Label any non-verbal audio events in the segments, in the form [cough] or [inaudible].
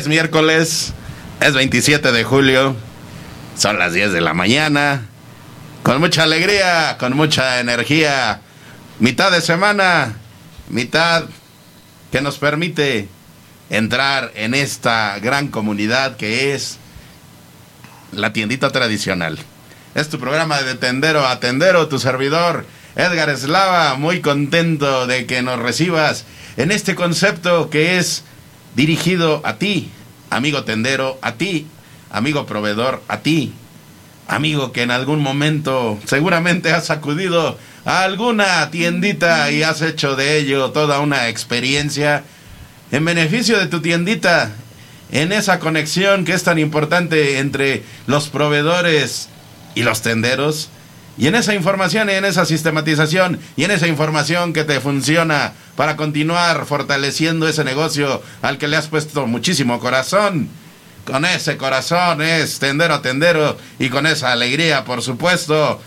Es miércoles, es 27 de julio, son las 10 de la mañana, con mucha alegría, con mucha energía, mitad de semana, mitad que nos permite entrar en esta gran comunidad que es la tiendita tradicional. Es tu programa de tendero a tendero, tu servidor Edgar Eslava, muy contento de que nos recibas en este concepto que es dirigido a ti, amigo tendero, a ti, amigo proveedor, a ti, amigo que en algún momento seguramente has acudido a alguna tiendita y has hecho de ello toda una experiencia en beneficio de tu tiendita, en esa conexión que es tan importante entre los proveedores y los tenderos. Y en esa información y en esa sistematización y en esa información que te funciona para continuar fortaleciendo ese negocio al que le has puesto muchísimo corazón. Con ese corazón es tendero, tendero y con esa alegría, por supuesto.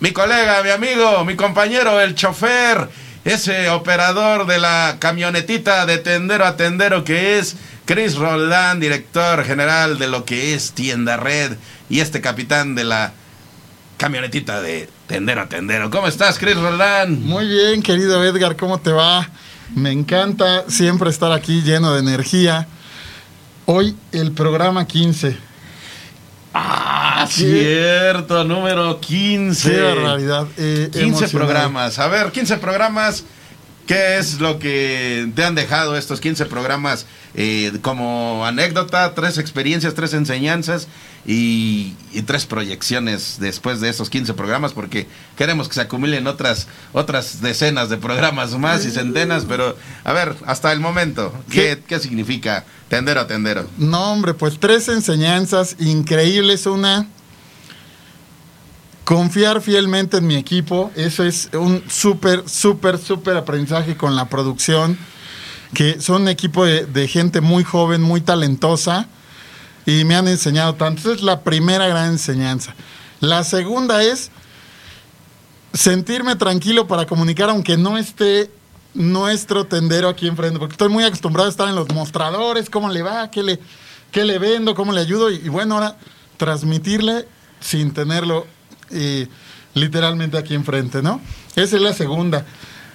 Mi colega, mi amigo, mi compañero, el chofer, ese operador de la camionetita de tendero a tendero que es Chris Roldán, director general de lo que es Tienda Red y este capitán de la camionetita de tendero a tendero. ¿Cómo estás, Chris Roldán? Muy bien, querido Edgar, ¿cómo te va? Me encanta siempre estar aquí lleno de energía. Hoy el programa 15. Ah, cierto, número 15. Qué barbaridad. Eh, 15 emocionado. programas. A ver, 15 programas. ¿Qué es lo que te han dejado estos 15 programas eh, como anécdota? Tres experiencias, tres enseñanzas y, y tres proyecciones después de esos 15 programas, porque queremos que se acumulen otras, otras decenas de programas más y centenas, pero a ver, hasta el momento, ¿qué, qué significa tendero a tendero? No, hombre, pues tres enseñanzas increíbles. Una, confiar fielmente en mi equipo. Eso es un súper, súper, súper aprendizaje con la producción. Que son un equipo de, gente muy joven, muy talentosa. Y me han enseñado tanto. Esa es la primera gran enseñanza. La segunda es sentirme tranquilo para comunicar, aunque no esté nuestro tendero aquí enfrente, porque estoy muy acostumbrado a estar en los mostradores, cómo le va, qué le, qué le vendo, cómo le ayudo, y bueno, ahora transmitirle sin tenerlo eh, literalmente aquí enfrente, ¿no? Esa es la segunda.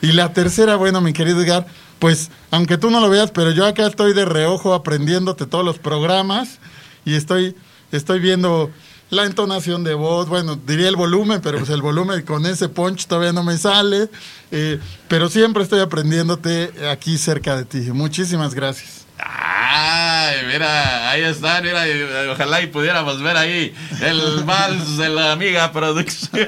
Y la tercera, bueno, mi querido Edgar, pues aunque tú no lo veas, pero yo acá estoy de reojo aprendiéndote todos los programas y estoy, estoy viendo la entonación de voz, bueno, diría el volumen, pero pues el volumen con ese punch todavía no me sale, eh, pero siempre estoy aprendiéndote aquí cerca de ti. Muchísimas gracias. Ay, mira, ahí está, mira, eh, ojalá y pudiéramos ver ahí el vals de la amiga producción.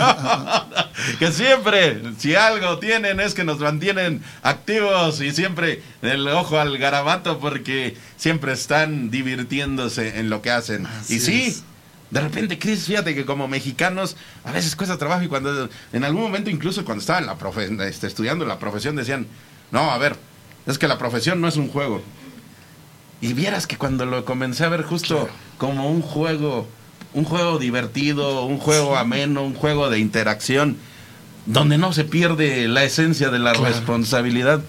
[laughs] que siempre, si algo tienen es que nos mantienen activos y siempre el ojo al garabato porque siempre están divirtiéndose en lo que hacen. Así y sí, es. de repente, Chris, fíjate que como mexicanos a veces cuesta trabajo y cuando en algún momento incluso cuando estaba en la profe- este, estudiando la profesión decían, no, a ver, es que la profesión no es un juego. Y vieras que cuando lo comencé a ver justo como un juego, un juego divertido, un juego ameno, un juego de interacción, donde no se pierde la esencia de la Claro. responsabilidad.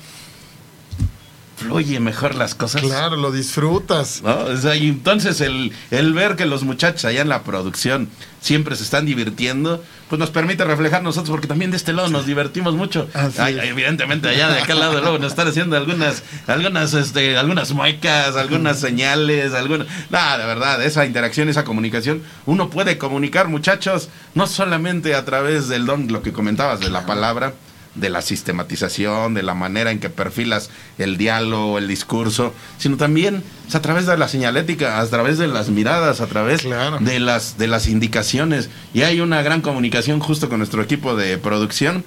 Fluye mejor las cosas. Claro, lo disfrutas. ¿no? O sea, y entonces el, el ver que los muchachos allá en la producción siempre se están divirtiendo, pues nos permite reflejar nosotros, porque también de este lado nos divertimos mucho. Ay, evidentemente allá de aquel lado luego nos están haciendo algunas, algunas, este, algunas muecas, algunas señales, algunas. Nada, de verdad, esa interacción, esa comunicación, uno puede comunicar, muchachos, no solamente a través del don, lo que comentabas de la palabra, de la sistematización, de la manera en que perfilas el diálogo, el discurso, sino también a través de la señalética, a través de las miradas, a través Claro. de las de las indicaciones. Y hay una gran comunicación justo con nuestro equipo de producción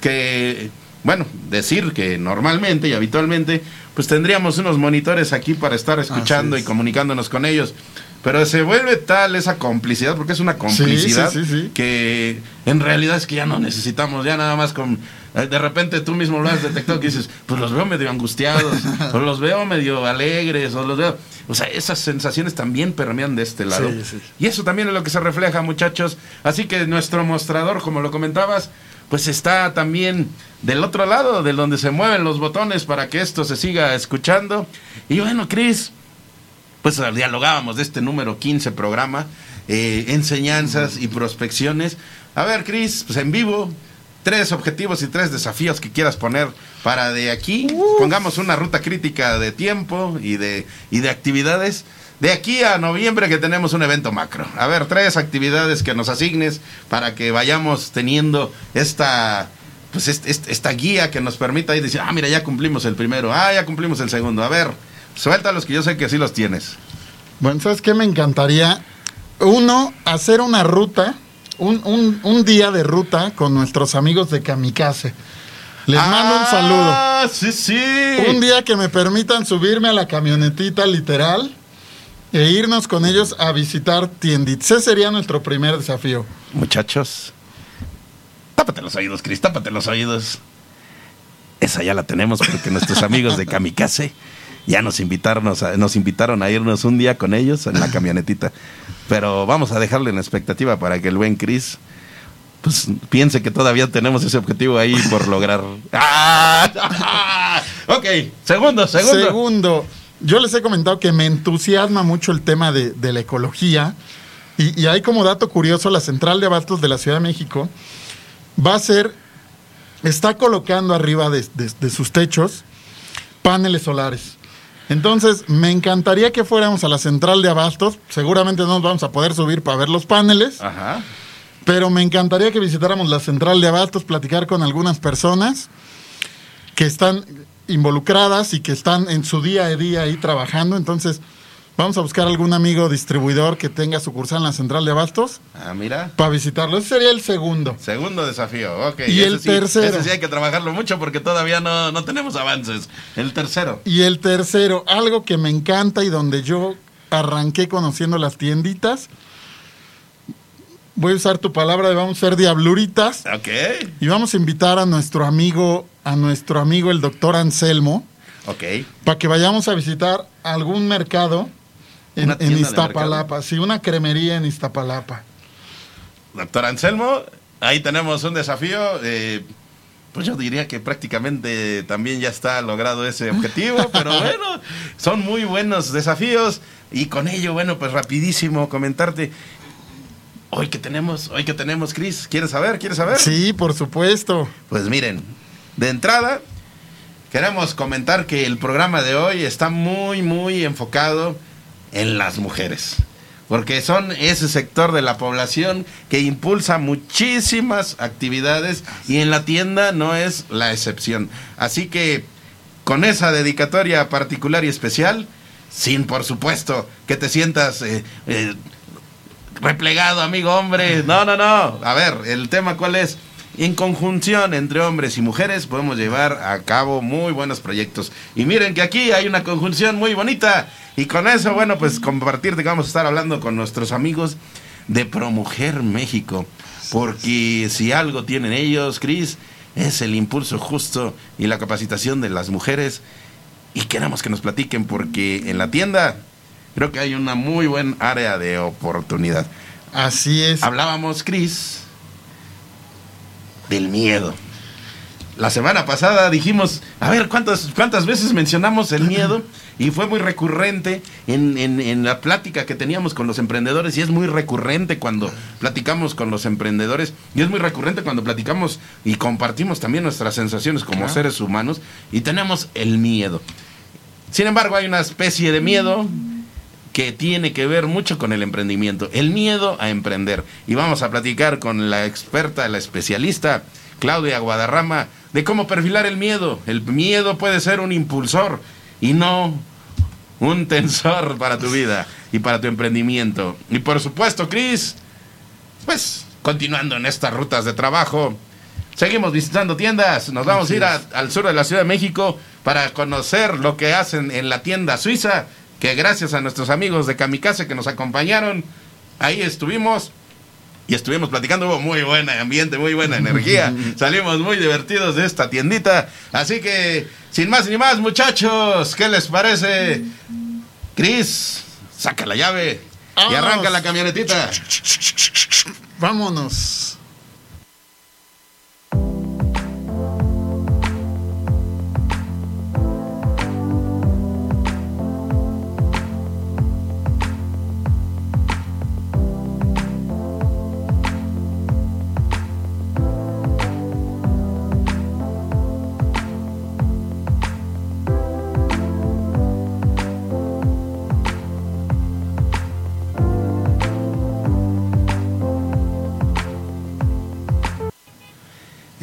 que bueno, decir que normalmente y habitualmente pues tendríamos unos monitores aquí para estar escuchando y comunicándonos con ellos. Pero se vuelve tal esa complicidad, porque es una complicidad sí, sí. que en realidad es que ya no necesitamos, ya nada más con... eh, De repente tú mismo lo has detectado que dices, pues los veo medio angustiados, [laughs] o los veo medio alegres, o los veo... O sea, esas sensaciones también permean de este lado. Sí, sí. Y eso también es lo que se refleja, muchachos. Así que nuestro mostrador, como lo comentabas, pues está también del otro lado, de donde se mueven los botones para que esto se siga escuchando. Y bueno, Cris, pues dialogábamos de este número 15 programa, eh, enseñanzas y prospecciones. A ver, Cris, pues en vivo, tres objetivos y tres desafíos que quieras poner para de aquí, pongamos una ruta crítica de tiempo y de, y de actividades. De aquí a noviembre que tenemos un evento macro. A ver, tres actividades que nos asignes para que vayamos teniendo esta, pues est- est- esta guía que nos permita ir decir, ah, mira, ya cumplimos el primero, ah, ya cumplimos el segundo. A ver, suéltalos que yo sé que sí los tienes. Bueno, ¿sabes qué me encantaría? Uno, hacer una ruta, un, un- un día de ruta con nuestros amigos de Kamikaze. Les mando un saludo. Ah, sí, sí. Un día que me permitan subirme a la camionetita literal e irnos con ellos a visitar tienditas. Ese sería nuestro primer desafío. Muchachos, tápate los oídos, Cris, tápate los oídos. Esa ya la tenemos porque nuestros amigos de Kamikaze ya nos invitaron, a, nos invitaron a irnos un día con ellos en la [laughs] camionetita. Pero vamos a dejarle en expectativa para que el buen Cris pues piense que todavía tenemos ese objetivo ahí por [laughs] lograr. ¡Ah! [laughs] ok, segundo, segundo. Segundo, yo les he comentado que me entusiasma mucho el tema de, de la ecología. Y, y hay como dato curioso, la central de abastos de la Ciudad de México va a ser, está colocando arriba de, de- de sus techos paneles solares. Entonces, me encantaría que fuéramos a la central de abastos. Seguramente no nos vamos a poder subir para ver los paneles. Ajá. Pero me encantaría que visitáramos la central de abastos, platicar con algunas personas que están involucradas y que están en su día a día ahí trabajando. Entonces, vamos a buscar algún amigo distribuidor que tenga sucursal en la central de abastos Ah, mira. para visitarlo. Ese sería el segundo. Segundo desafío, ok. Y el sí- tercero. Ese sí hay que trabajarlo mucho porque todavía no, no tenemos avances. El tercero. Y el tercero, algo que me encanta y donde yo arranqué conociendo las tienditas. Voy a usar tu palabra de vamos a ser diabluritas. Ok. Y vamos a invitar a nuestro amigo, a nuestro amigo el doctor Anselmo, Ok. para que vayamos a visitar algún mercado en, Iztapalapa. Sí, una cremería en Iztapalapa. Doctor Anselmo, ahí tenemos un desafío. eh, pues yo diría que prácticamente también ya está logrado ese objetivo, [laughs] pero bueno, son muy buenos desafíos. Y con ello, bueno, pues rapidísimo comentarte. Hoy que tenemos, hoy que tenemos, Cris, ¿quieres saber? ¿Quieres saber? Sí, por supuesto. Pues miren, de entrada, queremos comentar que el programa de hoy está muy, muy enfocado en las mujeres. Porque son ese sector de la población que impulsa muchísimas actividades y en la tienda no es la excepción. Así que con esa dedicatoria particular y especial, sin por supuesto que te sientas eh, eh, replegado, amigo hombre. No, no, no. A ver, el tema cuál es. En conjunción entre hombres y mujeres podemos llevar a cabo muy buenos proyectos. Y miren que aquí hay una conjunción muy bonita. Y con eso, bueno, pues compartirte que vamos a estar hablando con nuestros amigos de Promujer México. Porque si algo tienen ellos, Cris, es el impulso justo y la capacitación de las mujeres. Y queremos que nos platiquen porque en la tienda creo que hay una muy buena área de oportunidad. Así es. Hablábamos, Cris, del miedo. la semana pasada dijimos, a ver, ¿cuántas, cuántas veces mencionamos el miedo? [clears throat] Y fue muy recurrente en, en, en, la plática que teníamos con los emprendedores y es muy recurrente cuando platicamos con los emprendedores y es muy recurrente cuando platicamos y compartimos también nuestras sensaciones como claro. seres humanos y tenemos el miedo. Sin embargo, hay una especie de miedo que tiene que ver mucho con el emprendimiento, el miedo a emprender. Y vamos a platicar con la experta, la especialista, Claudia Guadarrama, de cómo perfilar el miedo. El miedo puede ser un impulsor y no un tensor para tu vida y para tu emprendimiento. Y por supuesto, Cris, pues continuando en estas rutas de trabajo, seguimos visitando tiendas. Nos vamos a ir a, al sur de la Ciudad de México para conocer lo que hacen en la tienda suiza, que gracias a nuestros amigos de Kamikaze que nos acompañaron, ahí estuvimos y estuvimos platicando, hubo muy buen ambiente, muy buena [laughs] energía, salimos muy divertidos de esta tiendita, así que sin más ni más muchachos, ¿qué les parece? Cris, saca la llave Vámonos. y arranca la camionetita. Vámonos.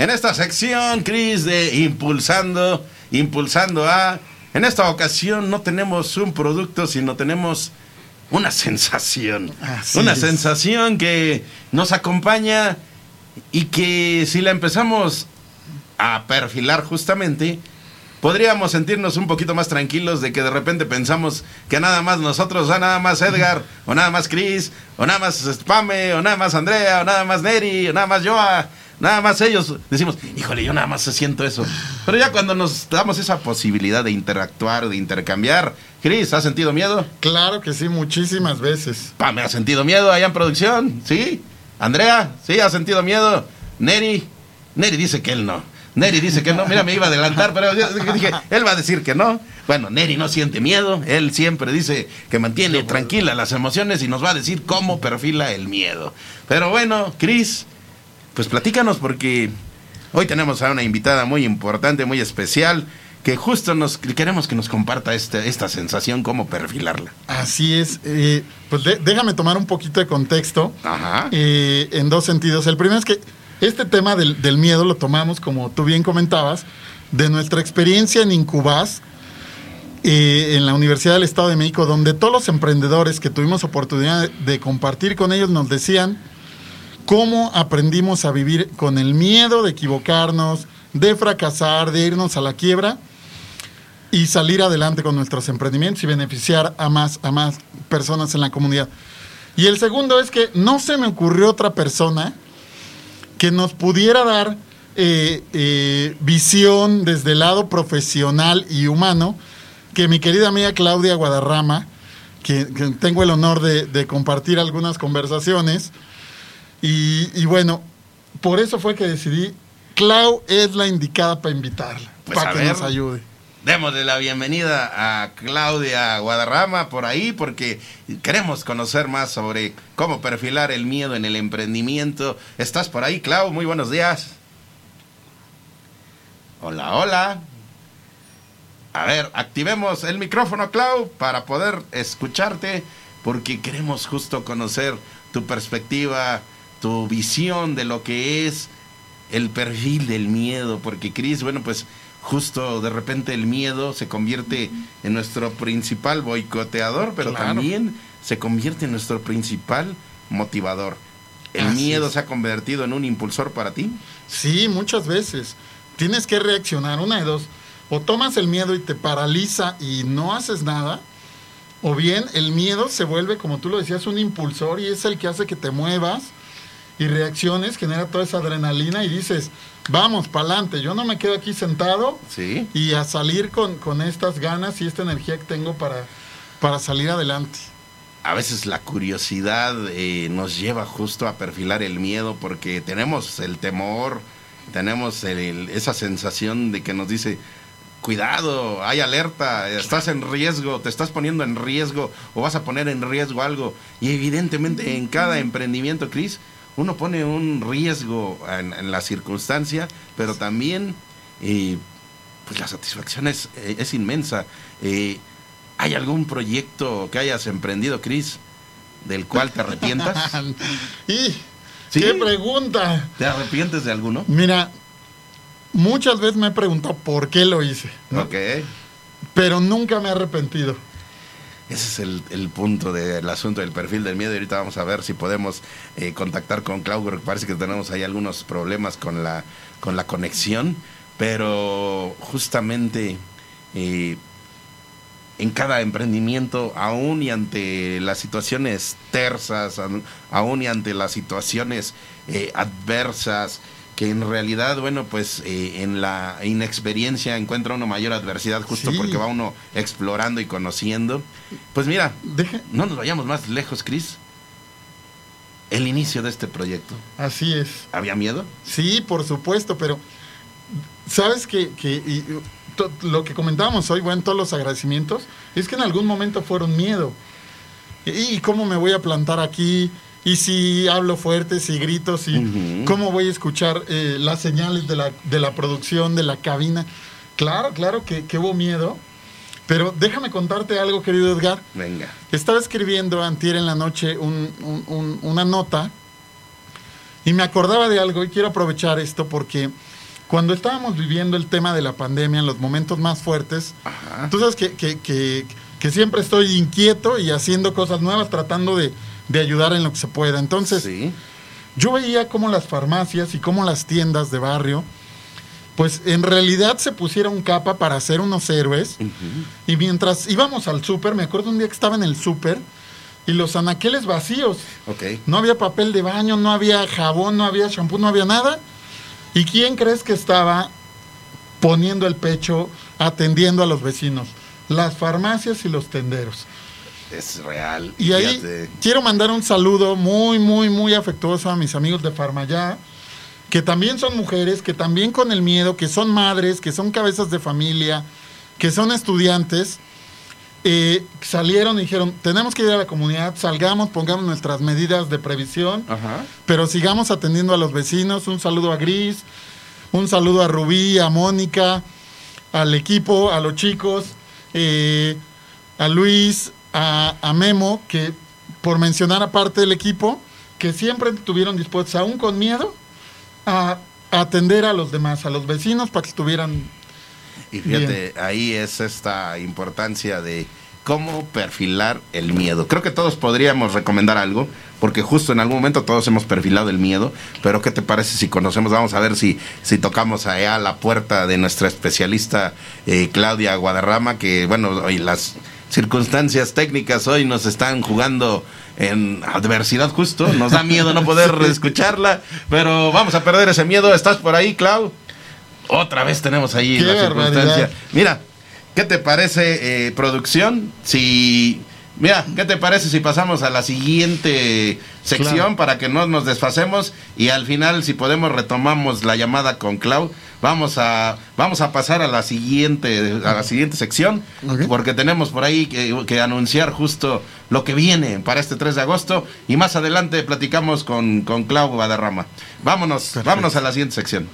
En esta sección, Cris, de Impulsando, Impulsando a... En esta ocasión no tenemos un producto, sino tenemos una sensación. Así una es. sensación que nos acompaña y que si la empezamos a perfilar justamente, podríamos sentirnos un poquito más tranquilos de que de repente pensamos que nada más nosotros, o nada más Edgar, o nada más Chris, o nada más Spame, o nada más Andrea, o nada más Neri, o nada más Joa. Nada más ellos decimos, híjole, yo nada más siento eso. Pero ya cuando nos damos esa posibilidad de interactuar, de intercambiar, Cris, ¿has sentido miedo? Claro que sí, muchísimas veces. Pa, ¿me ha sentido miedo allá en producción? ¿Sí? Andrea, ¿sí ha sentido miedo? Neri, Neri dice que él no. Neri dice que no, mira, me iba a adelantar, pero yo dije, él va a decir que no. Bueno, Neri no siente miedo, él siempre dice que mantiene tranquila las emociones y nos va a decir cómo perfila el miedo. Pero bueno, Cris, pues platícanos porque hoy tenemos a una invitada muy importante, muy especial, que justo nos queremos que nos comparta este, esta sensación, cómo perfilarla. Así es. Eh, pues de, déjame tomar un poquito de contexto Ajá. Eh, en dos sentidos. El primero es que este tema del, del, miedo lo tomamos, como tú bien comentabas, de nuestra experiencia en Incubas, eh, en la Universidad del Estado de México, donde todos los emprendedores que tuvimos oportunidad de compartir con ellos nos decían cómo aprendimos a vivir con el miedo de equivocarnos, de fracasar, de irnos a la quiebra y salir adelante con nuestros emprendimientos y beneficiar a más, a más personas en la comunidad. Y el segundo es que no se me ocurrió otra persona que nos pudiera dar eh, eh, visión desde el lado profesional y humano que mi querida amiga Claudia Guadarrama, que, tengo el honor de compartir algunas conversaciones, y, y, bueno, por eso fue que decidí, Clau es la indicada para invitarla, pues para que ver, nos ayude. Démosle la bienvenida a Claudia Guadarrama por ahí porque queremos conocer más sobre cómo perfilar el miedo en el emprendimiento. ¿Estás por ahí, Clau? Muy buenos días. Hola, hola. A ver, activemos el micrófono, Clau, para poder escucharte porque queremos justo conocer tu perspectiva, tu visión de lo que es el perfil del miedo, porque Cris, bueno, pues justo de repente el miedo se convierte en nuestro principal boicoteador, pero Claro. también se convierte en nuestro principal motivador. ¿El Así miedo es. se ha convertido en un impulsor para ti? Sí, muchas veces. Tienes que reaccionar, una de dos. O tomas el miedo y te paraliza y no haces nada, o bien el miedo se vuelve, como tú lo decías, un impulsor y es el que hace que te muevas y reacciones, genera toda esa adrenalina y dices, vamos, para adelante, yo no me quedo aquí sentado Sí. y a salir con, con estas ganas y esta energía que tengo para, para salir adelante. A veces la curiosidad eh, nos lleva justo a perfilar el miedo porque tenemos el temor tenemos el- esa sensación de que nos dice, cuidado, hay alerta, estás en riesgo, te estás poniendo en riesgo o vas a poner en riesgo algo. Y evidentemente en cada emprendimiento, Cris, uno pone un riesgo en, en la circunstancia, pero también eh, pues la satisfacción es, eh, es inmensa. Eh, ¿Hay algún proyecto que hayas emprendido, Cris, del cual te arrepientas? [laughs] y Sí. qué pregunta. ¿Te arrepientes de alguno? Mira, muchas veces me he preguntado por qué lo hice, ¿no? Ok. pero nunca me he arrepentido. Ese es el, el punto del asunto del perfil del miedo. Y ahorita vamos a ver si podemos eh, contactar con Clau, porque parece que tenemos ahí algunos problemas con la, con la conexión. Pero justamente eh, en cada emprendimiento, aún y ante las situaciones tersas, aún y ante las situaciones eh, adversas, que en realidad, bueno, pues eh, en la inexperiencia encuentra uno mayor adversidad justo Sí. porque va uno explorando y conociendo. Pues mira, no nos vayamos más lejos, Cris. El inicio de este proyecto. así es. ¿Había miedo? Sí, por supuesto, pero sabes que, que y, lo que comentábamos hoy, bueno, todos los agradecimientos, es que en algún momento fueron miedo. ¿Y, y cómo me voy a plantar aquí? ¿Y si hablo fuerte, si grito, si cómo voy a escuchar eh, las señales de la, de la producción, de la cabina? Claro, claro que, que hubo miedo, pero déjame contarte algo, querido Edgar. Venga. Estaba escribiendo antier en la noche un- un- un- una nota y me acordaba de algo y quiero aprovechar esto porque cuando estábamos viviendo el tema de la pandemia en los momentos más fuertes, Ajá. tú sabes que- que- que siempre estoy inquieto y haciendo cosas nuevas, tratando de, de ayudar en lo que se pueda. Entonces, Sí. yo veía cómo las farmacias y cómo las tiendas de barrio, pues en realidad se pusieron capa para ser unos héroes. Y mientras íbamos al súper, me acuerdo un día que estaba en el súper y los anaqueles vacíos. Ok. No había papel de baño, no había jabón, no había shampoo, no había nada. ¿Y quién crees que estaba poniendo el pecho, atendiendo a los vecinos? Las farmacias y los tenderos. Es real. Y ahí Fíjate. quiero mandar un saludo muy, muy, muy afectuoso a mis amigos de Farmayá, que también son mujeres, que también con el miedo, que son madres, que son cabezas de familia, que son estudiantes, eh, salieron y dijeron, tenemos que ir a la comunidad, salgamos, pongamos nuestras medidas de previsión, Ajá. pero sigamos atendiendo a los vecinos. Un saludo a Gris, un saludo a Rubí, a Mónica, al equipo, a los chicos, eh, a Luis, a, a Memo, que por mencionar aparte del equipo, que siempre estuvieron dispuestos, aún con miedo, a, a atender a los demás, a los vecinos, para que estuvieran... Y fíjate, ahí es esta importancia de cómo perfilar el miedo. Creo que todos podríamos recomendar algo, porque justo en algún momento todos hemos perfilado el miedo, pero ¿qué te parece si conocemos? Vamos a ver si, si tocamos allá a la puerta de nuestra especialista eh, Claudia Guadarrama, que bueno, hoy las circunstancias técnicas hoy nos están jugando en adversidad justo, nos da miedo no poder [laughs] escucharla, pero vamos a perder ese miedo. ¿Estás por ahí, Clau? Otra vez tenemos ahí ¡Qué la barbaridad! circunstancia. Mira, ¿qué te parece, eh, producción? Si. Mira, ¿qué te parece si pasamos a la siguiente sección Claro. para que no nos desfasemos y al final, si podemos, retomamos la llamada con Clau? Vamos a, vamos a pasar a la siguiente, a la siguiente sección, porque tenemos por ahí que, que anunciar justo lo que viene para este 3 de agosto y más adelante platicamos con, con Clau Guadarrama. Vámonos, Perfecto. vámonos a la siguiente sección.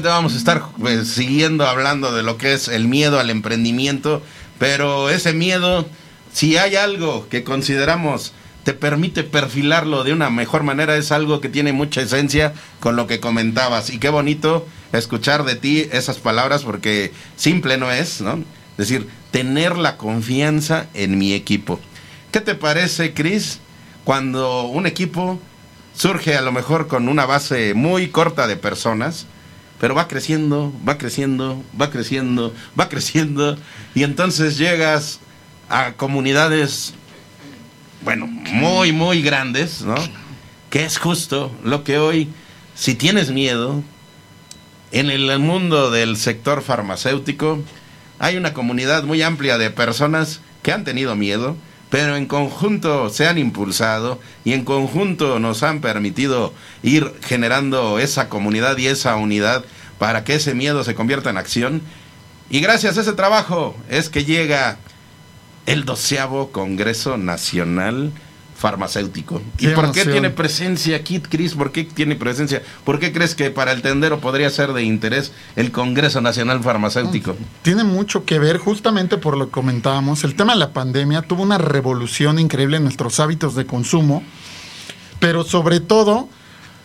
Vamos a estar pues, siguiendo hablando de lo que es el miedo al emprendimiento, pero ese miedo, si hay algo que consideramos te permite perfilarlo de una mejor manera, es algo que tiene mucha esencia con lo que comentabas. Y qué bonito escuchar de ti esas palabras porque simple no es, ¿no? Es decir, tener la confianza en mi equipo. ¿Qué te parece, Cris? cuando un equipo surge a lo mejor con una base muy corta de personas, pero va creciendo, va creciendo, va creciendo, va creciendo, y entonces llegas a comunidades, bueno, muy, muy grandes, ¿no? Que es justo lo que hoy, si tienes miedo, en el mundo del sector farmacéutico, hay una comunidad muy amplia de personas que han tenido miedo, pero en conjunto se han impulsado y en conjunto nos han permitido ir generando esa comunidad y esa unidad para que ese miedo se convierta en acción. Y gracias a ese trabajo es que llega el doceavo Congreso Nacional farmacéutico. ¿Y por qué tiene presencia aquí, Cris? ¿Por qué tiene presencia? ¿Por qué crees que para el tendero podría ser de interés el Congreso Nacional Farmacéutico? Tiene mucho que ver, justamente por lo que comentábamos, el tema de la pandemia tuvo una revolución increíble en nuestros hábitos de consumo, pero sobre todo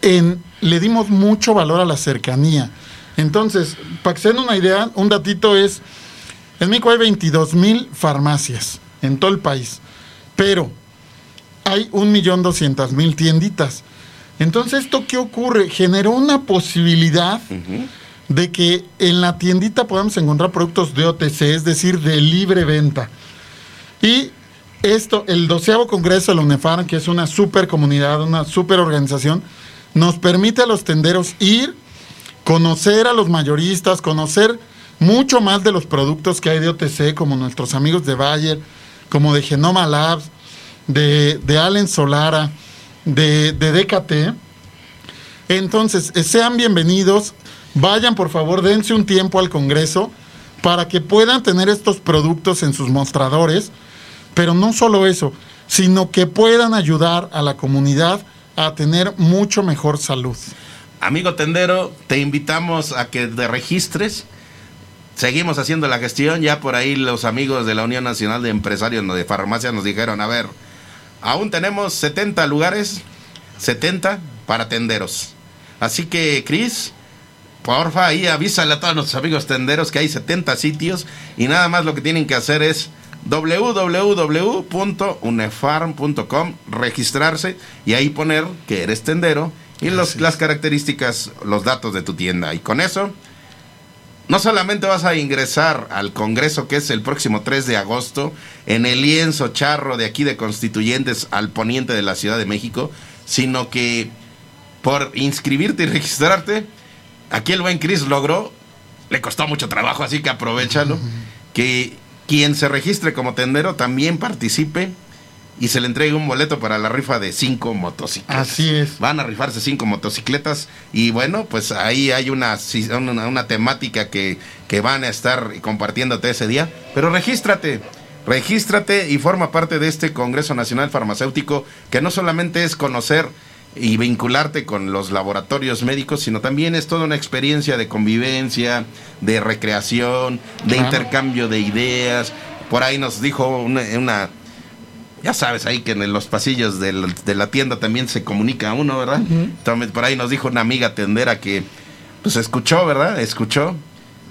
en, le dimos mucho valor a la cercanía. Entonces, para que se den una idea, un datito es, en México hay 22 mil farmacias en todo el país, pero hay un millón doscientas mil tienditas. Entonces, ¿esto qué ocurre? Generó una posibilidad de que en la tiendita podamos encontrar productos de OTC, es decir, de libre venta. Y esto, el doceavo congreso de la UNEFAR, que es una super comunidad, una super organización, nos permite a los tenderos ir, conocer a los mayoristas, conocer mucho más de los productos que hay de OTC, como nuestros amigos de Bayer, como de Genoma Labs, de, de Allen Solara, de, de DKT. Entonces, eh, sean bienvenidos, vayan por favor, dense un tiempo al Congreso para que puedan tener estos productos en sus mostradores, pero no solo eso, sino que puedan ayudar a la comunidad a tener mucho mejor salud. Amigo tendero, te invitamos a que te registres. Seguimos haciendo la gestión. Ya por ahí los amigos de la Unión Nacional de Empresarios de Farmacia nos dijeron, a ver, Aún tenemos 70 lugares, 70 para tenderos. Así que, Cris, porfa, ahí avísale a todos nuestros amigos tenderos que hay 70 sitios y nada más lo que tienen que hacer es www.unefarm.com, registrarse y ahí poner que eres tendero y los, las características, los datos de tu tienda. Y con eso no solamente vas a ingresar al Congreso que es el próximo 3 de agosto en el lienzo charro de aquí de Constituyentes al poniente de la Ciudad de México, sino que por inscribirte y registrarte, aquí el buen Chris logró, le costó mucho trabajo, así que aprovechalo, que quien se registre como tendero también participe y se le entrega un boleto para la rifa de cinco motocicletas. Así es. Van a rifarse cinco motocicletas y bueno, pues ahí hay una, una, una temática que, que van a estar compartiéndote ese día. Pero regístrate, regístrate y forma parte de este Congreso Nacional Farmacéutico que no solamente es conocer y vincularte con los laboratorios médicos, sino también es toda una experiencia de convivencia, de recreación, de intercambio de ideas. Por ahí nos dijo una, una ya sabes ahí que en los pasillos de la, tienda también se comunica uno, ¿verdad? por ahí nos dijo una amiga tendera que pues escuchó, ¿verdad? Escuchó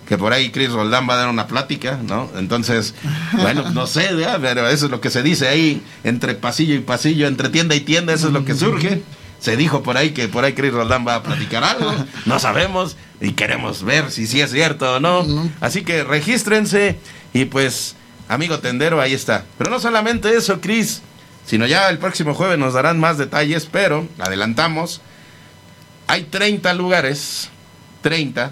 que por ahí Chris Roldán va a dar una plática, ¿no? Entonces, [laughs] bueno, no sé, ¿verdad? pero eso es lo que se dice ahí entre pasillo y pasillo, entre tienda y tienda, eso es lo que surge. Se dijo por ahí que por ahí Chris Roldán va a platicar algo, [laughs] no sabemos y queremos ver si sí es cierto o no. Así que regístrense y pues amigo tendero, ahí está. Pero no solamente eso, Cris, sino ya el próximo jueves nos darán más detalles, pero adelantamos, hay 30 lugares, 30,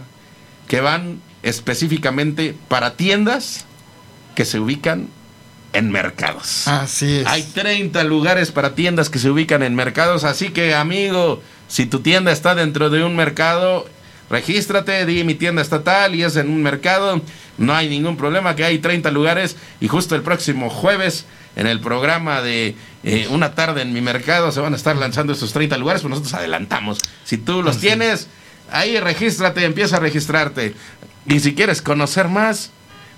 que van específicamente para tiendas que se ubican en mercados. Así es. Hay 30 lugares para tiendas que se ubican en mercados, así que amigo, si tu tienda está dentro de un mercado, regístrate, di mi tienda estatal y es en un mercado no hay ningún problema, que hay 30 lugares y justo el próximo jueves en el programa de eh, Una tarde en mi mercado se van a estar lanzando esos 30 lugares, pues nosotros adelantamos. Si tú los tienes, ahí regístrate, empieza a registrarte. Y si quieres conocer más,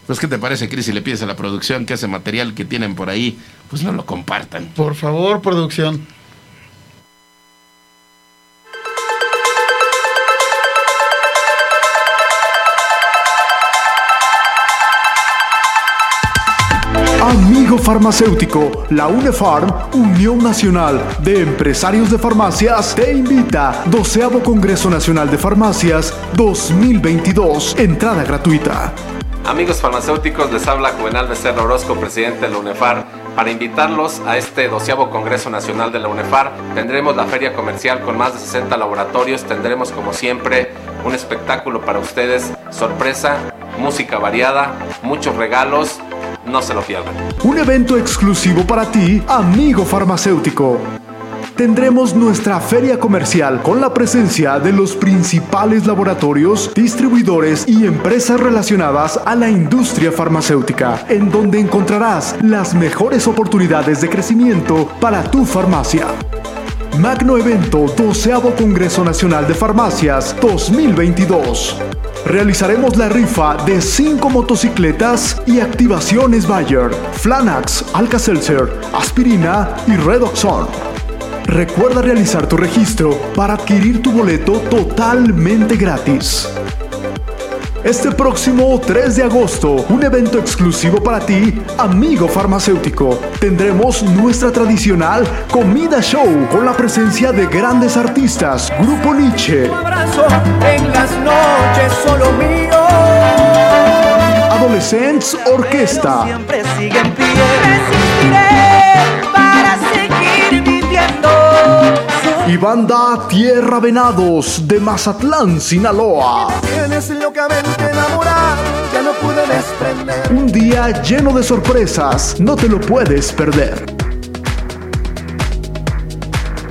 pues ¿qué te parece, Cris, si le pides a la producción que ese material que tienen por ahí, pues no lo compartan? Por favor, producción. Farmacéutico, la UNEFARM, Unión Nacional de Empresarios de Farmacias, te invita. Doceavo Congreso Nacional de Farmacias 2022. Entrada gratuita. Amigos farmacéuticos, les habla Juvenal Becerra Orozco, presidente de la UNEFAR, para invitarlos a este doceavo Congreso Nacional de la UNEFAR. Tendremos la feria comercial con más de 60 laboratorios, tendremos como siempre un espectáculo para ustedes, sorpresa, música variada, muchos regalos, no se lo pierdan. Un evento exclusivo para ti, amigo farmacéutico. Tendremos nuestra feria comercial con la presencia de los principales laboratorios, distribuidores y empresas relacionadas a la industria farmacéutica, en donde encontrarás las mejores oportunidades de crecimiento para tu farmacia. Magno Evento 12 Congreso Nacional de Farmacias 2022. Realizaremos la rifa de 5 motocicletas y activaciones Bayer, Flanax, Alka-Seltzer, Aspirina y Redoxon. Recuerda realizar tu registro para adquirir tu boleto totalmente gratis. Este próximo 3 de agosto, un evento exclusivo para ti, amigo farmacéutico. Tendremos nuestra tradicional comida show con la presencia de grandes artistas, Grupo Nietzsche. abrazo en las noches solo mío. Adolescents Orquesta. Siempre sigue en pie. Resistiré Y banda Tierra Venados de Mazatlán, Sinaloa. Ya no pude desprender. Un día lleno de sorpresas, no te lo puedes perder.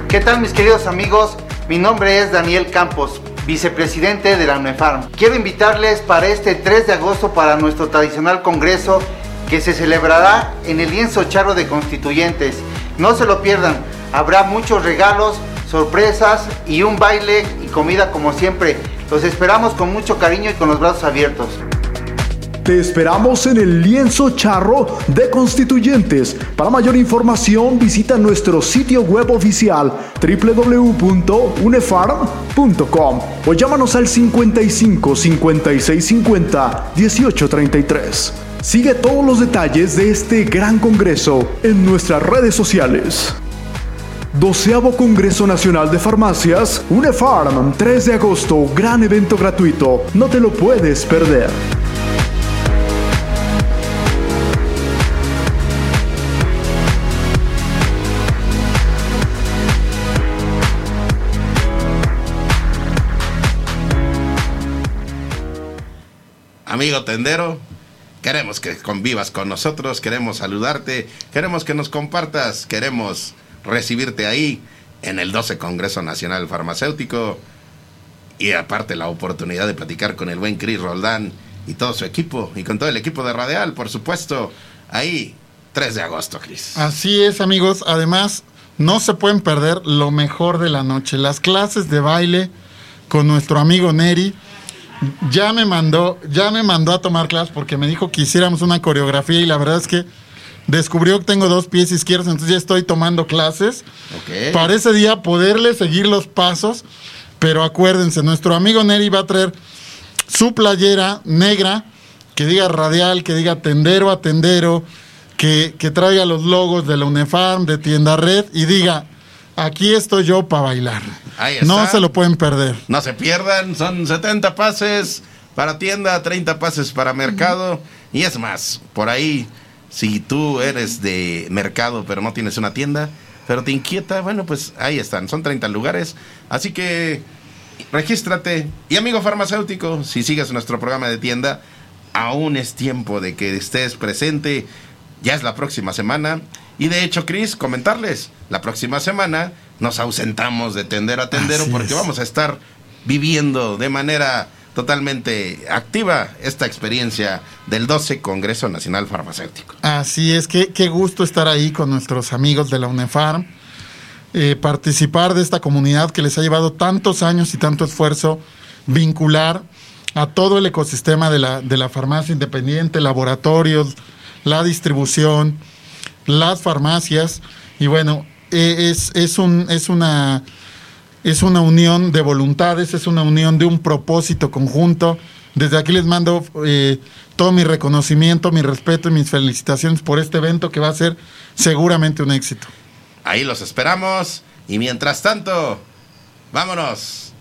¿Qué tal mis queridos amigos? Mi nombre es Daniel Campos, vicepresidente de la UNEFARM. Quiero invitarles para este 3 de agosto para nuestro tradicional congreso que se celebrará en el lienzo charro de constituyentes. No se lo pierdan, habrá muchos regalos, sorpresas y un baile y comida como siempre. Los esperamos con mucho cariño y con los brazos abiertos. Te esperamos en el lienzo charro de constituyentes. Para mayor información visita nuestro sitio web oficial www.unefarm.com o llámanos al 55 56 50 18 33. Sigue todos los detalles de este gran congreso en nuestras redes sociales. Doceavo Congreso Nacional de Farmacias, UNEFARM, 3 de agosto, gran evento gratuito. No te lo puedes perder. Amigo tendero, queremos que convivas con nosotros, queremos saludarte, queremos que nos compartas, queremos recibirte ahí en el 12 Congreso Nacional Farmacéutico y aparte la oportunidad de platicar con el buen Chris Roldán y todo su equipo y con todo el equipo de Radial, por supuesto, ahí 3 de agosto, Chris. Así es, amigos. Además, no se pueden perder lo mejor de la noche. Las clases de baile con nuestro amigo Neri. Ya me mandó, ya me mandó a tomar clases porque me dijo que hiciéramos una coreografía y la verdad es que descubrió que tengo dos pies izquierdos, entonces ya estoy tomando clases. Ok. Para ese día poderle seguir los pasos. Pero acuérdense, nuestro amigo Neri va a traer su playera negra, que diga radial, que diga tendero a tendero, que, que traiga los logos de la UNEFARM, de Tienda Red, y diga, aquí estoy yo para bailar. Ahí está. No se lo pueden perder. No se pierdan, son 70 pases para tienda, 30 pases para mercado. Y es más, por ahí, si tú eres de mercado pero no tienes una tienda, pero te inquieta, bueno, pues ahí están, son 30 lugares. Así que regístrate. Y amigo farmacéutico, si sigues nuestro programa de tienda, aún es tiempo de que estés presente. Ya es la próxima semana. Y de hecho, Chris, comentarles, la próxima semana nos ausentamos de tender a tendero Así porque es. vamos a estar viviendo de manera totalmente activa esta experiencia del 12 Congreso Nacional Farmacéutico. Así es, que qué gusto estar ahí con nuestros amigos de la UNEFARM, eh, participar de esta comunidad que les ha llevado tantos años y tanto esfuerzo, vincular a todo el ecosistema de la, de la farmacia independiente, laboratorios, la distribución, las farmacias, y bueno, eh, es, es, un, es una es una unión de voluntades, es una unión de un propósito conjunto Desde aquí les mando eh, todo mi reconocimiento, mi respeto y mis felicitaciones por este evento que va a ser seguramente un éxito. Ahí los esperamos. Y mientras tanto, vámonos.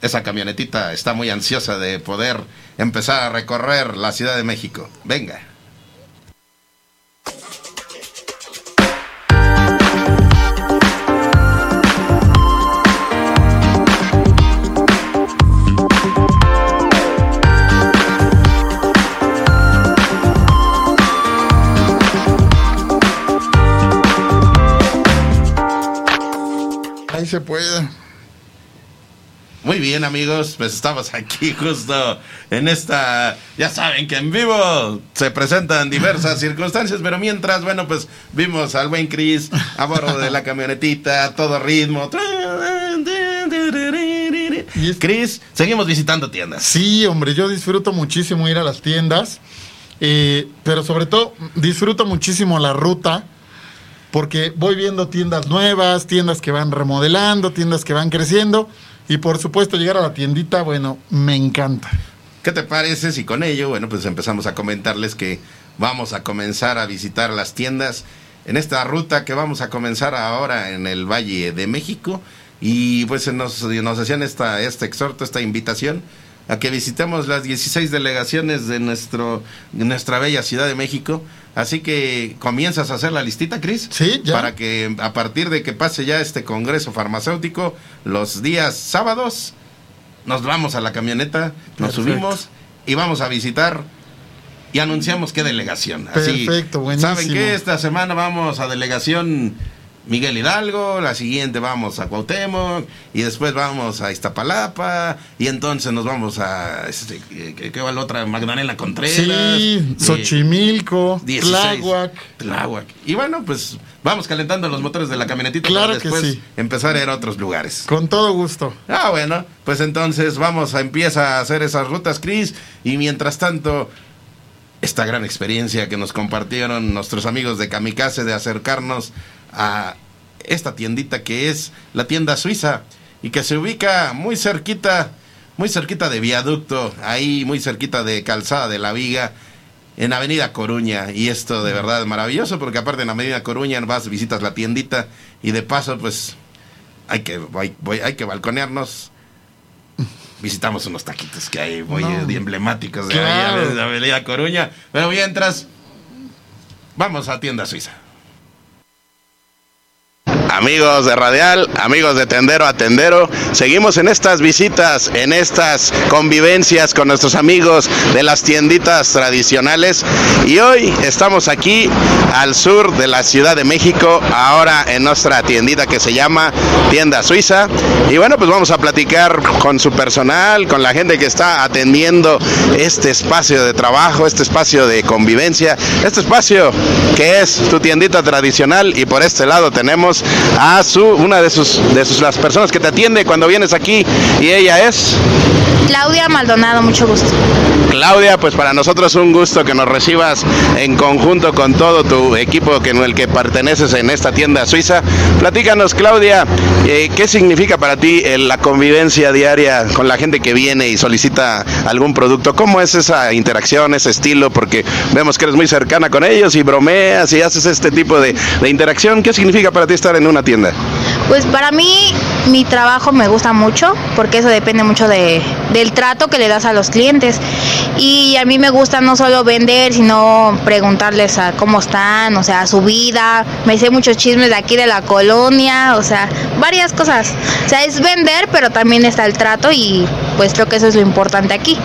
Esa camionetita está muy ansiosa de poder empezar a recorrer la Ciudad de México. Venga. Ahí se puede. Muy bien amigos, pues estamos aquí justo en esta, ya saben que en vivo se presentan diversas [laughs] circunstancias, pero mientras, bueno, pues vimos al buen Chris a bordo de la camionetita, a todo ritmo. Chris, seguimos visitando tiendas. Sí, hombre, yo disfruto muchísimo ir a las tiendas, eh, pero sobre todo disfruto muchísimo la ruta, porque voy viendo tiendas nuevas, tiendas que van remodelando, tiendas que van creciendo, y por supuesto llegar a la tiendita, bueno, me encanta. ¿Qué te parece si con ello, bueno, pues empezamos a comentarles que vamos a comenzar a visitar las tiendas en esta ruta que vamos a comenzar ahora en el Valle de México? Y pues nos, nos hacían esta, este exhorto, esta invitación a que visitemos las 16 delegaciones de, nuestro, de nuestra bella Ciudad de México. Así que comienzas a hacer la listita, Cris. Sí, ya. Para que a partir de que pase ya este congreso farmacéutico, los días sábados, nos vamos a la camioneta, nos Perfecto. subimos y vamos a visitar y anunciamos qué delegación. Así, Perfecto, buenísimo. ¿Saben qué? Esta semana vamos a delegación Miguel Hidalgo, la siguiente vamos a Cuauhtémoc y después vamos a Iztapalapa y entonces nos vamos a este, ¿qué, va la otra? Magdalena Contreras. Sí, eh, Xochimilco, 16. Tláhuac. Tláhuac. Y bueno, pues vamos calentando los motores de la camionetita Claro para que después sí. empezar a ir a otros lugares. Con todo gusto. Ah, bueno, pues entonces vamos a empezar a hacer esas rutas, Chris. Y mientras tanto, esta gran experiencia que nos compartieron nuestros amigos de Kamikaze de acercarnos a esta tiendita que es la tienda suiza y que se ubica muy cerquita, muy cerquita de Viaducto, ahí muy cerquita de Calzada de la Viga. En Avenida Coruña, y esto de verdad es maravilloso, porque aparte en Avenida Coruña vas, visitas la tiendita, y de paso, pues hay que, hay, voy- hay que balconearnos. Visitamos unos taquitos que hay muy No. emblemáticos de, Claro. ahí, de Avenida Coruña. Pero mientras, vamos a tienda suiza. Amigos de Radial, amigos de Tendero a Tendero, seguimos en estas visitas, en estas convivencias con nuestros amigos de las tienditas tradicionales. Y hoy estamos aquí al sur de la Ciudad de México, ahora en nuestra tiendita que se llama Tienda Suiza. Y bueno, pues vamos a platicar con su personal, con la gente que está atendiendo este espacio de trabajo, este espacio de convivencia, este espacio que es tu tiendita tradicional. Y por este lado tenemos a su una de sus de sus las personas que te atiende cuando vienes aquí y ella es Claudia Maldonado, mucho gusto. Claudia, pues para nosotros un gusto que nos recibas en conjunto con todo tu equipo que en el que perteneces en esta tienda suiza. Platícanos, Claudia, eh, ¿qué significa para ti eh, la convivencia diaria con la gente que viene y solicita algún producto? ¿Cómo es esa interacción, ese estilo? Porque vemos que eres muy cercana con ellos y bromeas y haces este tipo de, de interacción. ¿Qué significa para ti estar en una tienda? Pues para mí mi trabajo me gusta mucho porque eso depende mucho de, del trato que le das a los clientes. Y a mí me gusta no solo vender, sino preguntarles a cómo están, o sea, su vida. Me sé muchos chismes de aquí de la colonia, o sea, varias cosas. O sea, es vender, pero también está el trato y pues creo que eso es lo importante aquí.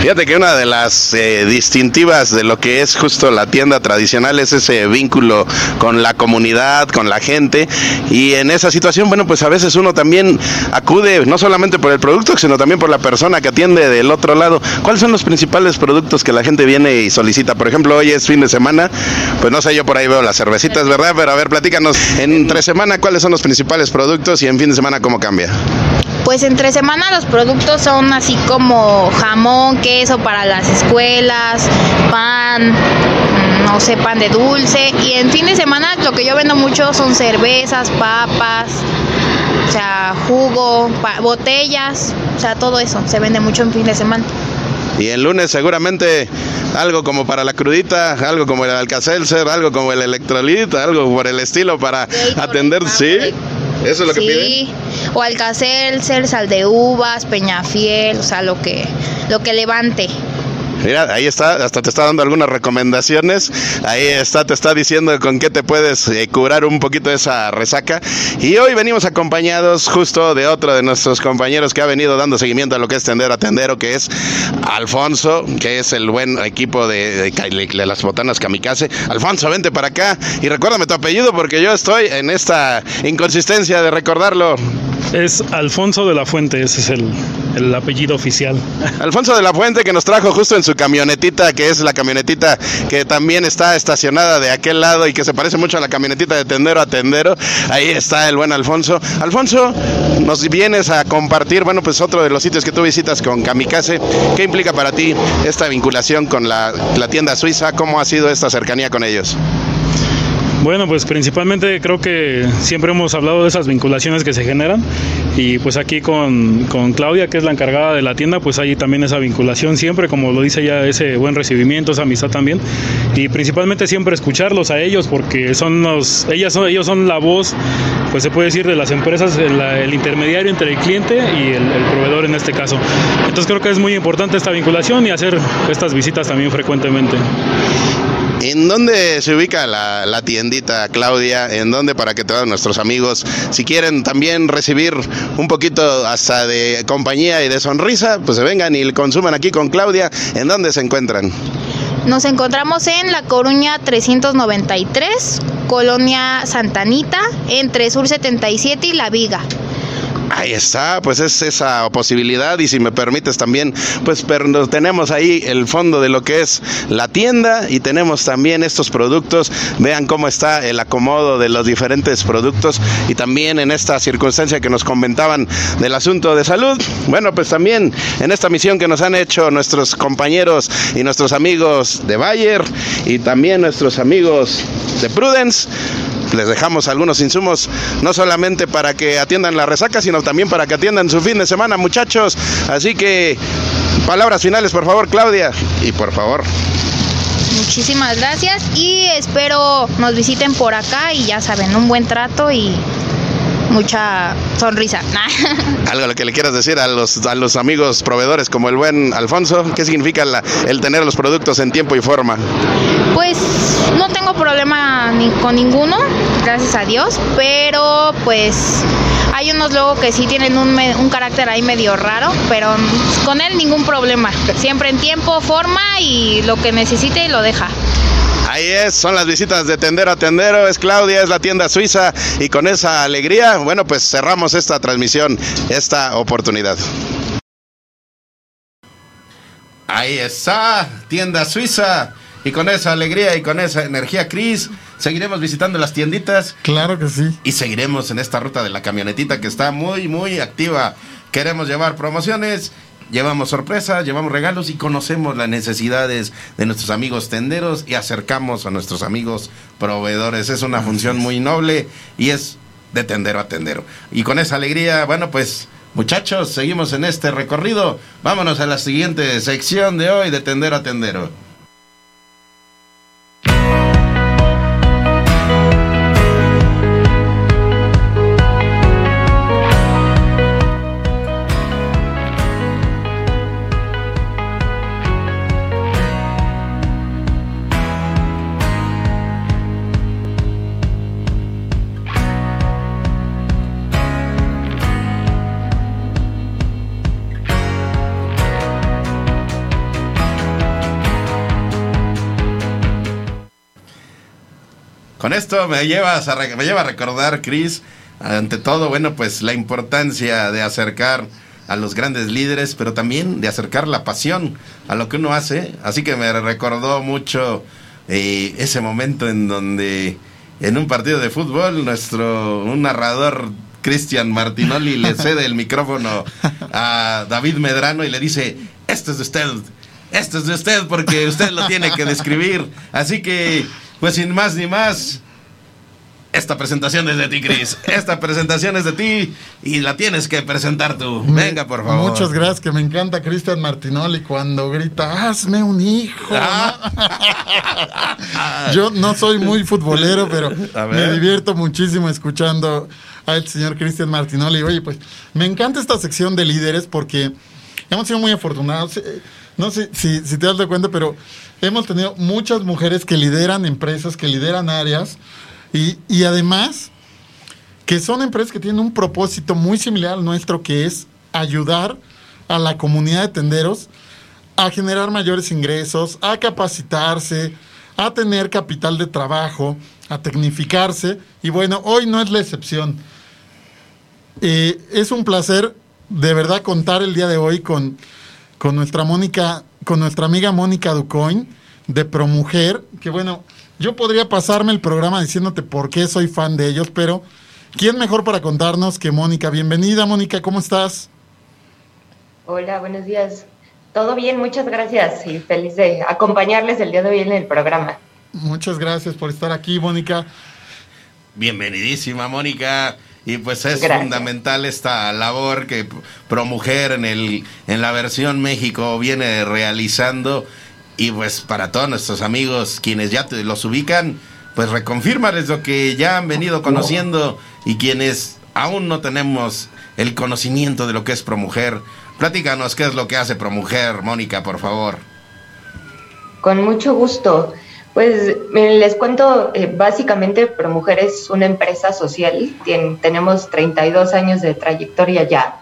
Fíjate que una de las eh, distintivas de lo que es justo la tienda tradicional es ese vínculo con la comunidad, con la gente. Y en esa situación, bueno, pues a veces uno también acude no solamente por el producto, sino también por la persona que atiende del otro lado. ¿Cuáles son los principales productos que la gente viene y solicita? Por ejemplo, hoy es fin de semana, pues no sé, yo por ahí veo las cervecitas, ¿verdad? Pero a ver, platícanos, entre semana, ¿cuáles son los principales productos y en fin de semana cómo cambia? Pues entre semana los productos son así como jamón, queso para las escuelas, pan, mm, no sé, pan de dulce. Y en fin de semana lo que yo vendo mucho son cervezas, papas, o sea, jugo, pa- botellas, o sea, todo eso se vende mucho en fin de semana. Y el lunes seguramente algo como para la crudita, algo como el Alcacelser, algo como el electrolit, algo por el estilo para atender, ¿sí? Eso es lo que piden. Sí, o Alcacelser, sal de uvas, peñafiel, o sea, lo que, lo que levante. Mira, ahí está, hasta te está dando algunas recomendaciones. Ahí está, te está diciendo con qué te puedes eh, curar un poquito esa resaca. Y hoy venimos acompañados justo de otro de nuestros compañeros que ha venido dando seguimiento a lo que es Tender a Tendero, que es Alfonso, que es el buen equipo de, de- de las botanas Kamikaze. Alfonso, vente para acá y recuérdame tu apellido porque yo estoy en esta inconsistencia de recordarlo. Es Alfonso de la Fuente, ese es el, el apellido oficial. Alfonso de la Fuente que nos trajo justo en su camionetita, que es la camionetita que también está estacionada de aquel lado y que se parece mucho a la camionetita de tendero a tendero. Ahí está el buen Alfonso. Alfonso, nos vienes a compartir, bueno, pues otro de los sitios que tú visitas con Kamikaze. ¿Qué implica para ti esta vinculación con la, la tienda suiza? ¿Cómo ha sido esta cercanía con ellos? Bueno, pues principalmente creo que siempre hemos hablado de esas vinculaciones que se generan y pues aquí con, con Claudia, que es la encargada de la tienda, pues hay también esa vinculación siempre, como lo dice ella, ese buen recibimiento, esa amistad también y principalmente siempre escucharlos a ellos porque son los, ellas son, ellos son la voz, pues se puede decir de las empresas, el, el intermediario entre el cliente y el, el proveedor en este caso. Entonces creo que es muy importante esta vinculación y hacer estas visitas también frecuentemente. ¿En dónde se ubica la, tiendita, Claudia? ¿En dónde para que todos nuestros amigos, si quieren también recibir un poquito hasta de compañía y de sonrisa, pues se vengan y consuman aquí con Claudia? ¿En dónde se encuentran? Nos encontramos en La Coruña 393, Colonia Santanita, entre Sur 77 y La Viga. Ahí está, pues es esa posibilidad y si me permites también, pues pero tenemos ahí el fondo de lo que es la tienda y tenemos también estos productos. Vean cómo está el acomodo de los diferentes productos y también en esta circunstancia que nos comentaban del asunto de salud. Bueno, pues también en esta misión que nos han hecho nuestros compañeros y nuestros amigos de Bayer y también nuestros amigos de Prudence les dejamos algunos insumos, no solamente para que atiendan la resaca, sino también para que atiendan su fin de semana, muchachos. Así que, palabras finales, por favor, Claudia. Y por favor. Muchísimas gracias y espero nos visiten por acá y ya saben, un buen trato y mucha sonrisa. [laughs] Algo lo que le quieras decir a los, a los amigos proveedores como el buen Alfonso, ¿qué significa la- el tener los productos en tiempo y forma? Pues no tengo problema ni con ninguno, gracias a Dios, pero pues hay unos luego que sí tienen un, me- un carácter ahí medio raro, pero con él ningún problema. Siempre en tiempo, forma y lo que necesite lo deja. Ahí es, son las visitas de tendero a tendero, es Claudia, es la tienda suiza y con esa alegría, bueno, pues cerramos esta transmisión, esta oportunidad. Ahí está, tienda suiza. Y con esa alegría y con esa energía, Cris, seguiremos visitando las tienditas. Claro que sí. Y seguiremos en esta ruta de la camionetita que está muy, muy activa. Queremos llevar promociones, llevamos sorpresas, llevamos regalos y conocemos las necesidades de nuestros amigos tenderos y acercamos a nuestros amigos proveedores. Es una función muy noble y es de tendero a tendero. Y con esa alegría, bueno, pues muchachos, seguimos en este recorrido. Vámonos a la siguiente sección de hoy de tendero a tendero. Con esto me llevas a me lleva a recordar, Chris, ante todo, bueno, pues la importancia de acercar a los grandes líderes, pero también de acercar la pasión a lo que uno hace. Así que me recordó mucho eh, ese momento en donde en un partido de fútbol nuestro un narrador Cristian Martinoli le [laughs] cede el micrófono a David Medrano y le dice, esto es de usted, esto es de usted porque usted lo tiene que describir. Así que, pues sin más ni más, Esta presentación es de ti, Cris. Esta presentación es de ti y la tienes que presentar tú. Venga, por favor. Muchas gracias, que me encanta Cristian Martinoli cuando grita, hazme un hijo. Ah. [laughs] Yo no soy muy futbolero, pero me divierto muchísimo escuchando al señor Cristian Martinoli. Oye, pues me encanta esta sección de líderes porque hemos sido muy afortunados. Eh, No sé si, si te das de cuenta, pero hemos tenido muchas mujeres que lideran empresas, que lideran áreas y, y además que son empresas que tienen un propósito muy similar al nuestro, que es ayudar a la comunidad de tenderos a generar mayores ingresos, a capacitarse, a tener capital de trabajo, a tecnificarse. Y bueno, hoy no es la excepción. Eh, es un placer de verdad contar el día de hoy con, con nuestra Mónica, con nuestra amiga Mónica Ducoin de Promujer, que bueno, yo podría pasarme el programa diciéndote por qué soy fan de ellos, pero ¿quién mejor para contarnos que Mónica? Bienvenida, Mónica, ¿cómo estás? Hola, buenos días. Todo bien, muchas gracias y feliz de acompañarles el día de hoy en el programa. Muchas gracias por estar aquí, Mónica. Bienvenidísima, Mónica. Y pues es Gracias. fundamental esta labor que Promujer en, el, en la versión México viene realizando. Y pues para todos nuestros amigos, quienes ya te- los ubican, pues reconfirmarles lo que ya han venido conociendo y quienes aún no tenemos el conocimiento de lo que es Promujer. Platícanos qué es lo que hace Promujer, Mónica, por favor. Con mucho gusto. Pues les cuento, eh, básicamente ProMujer es una empresa social, tien- tenemos 32 años de trayectoria ya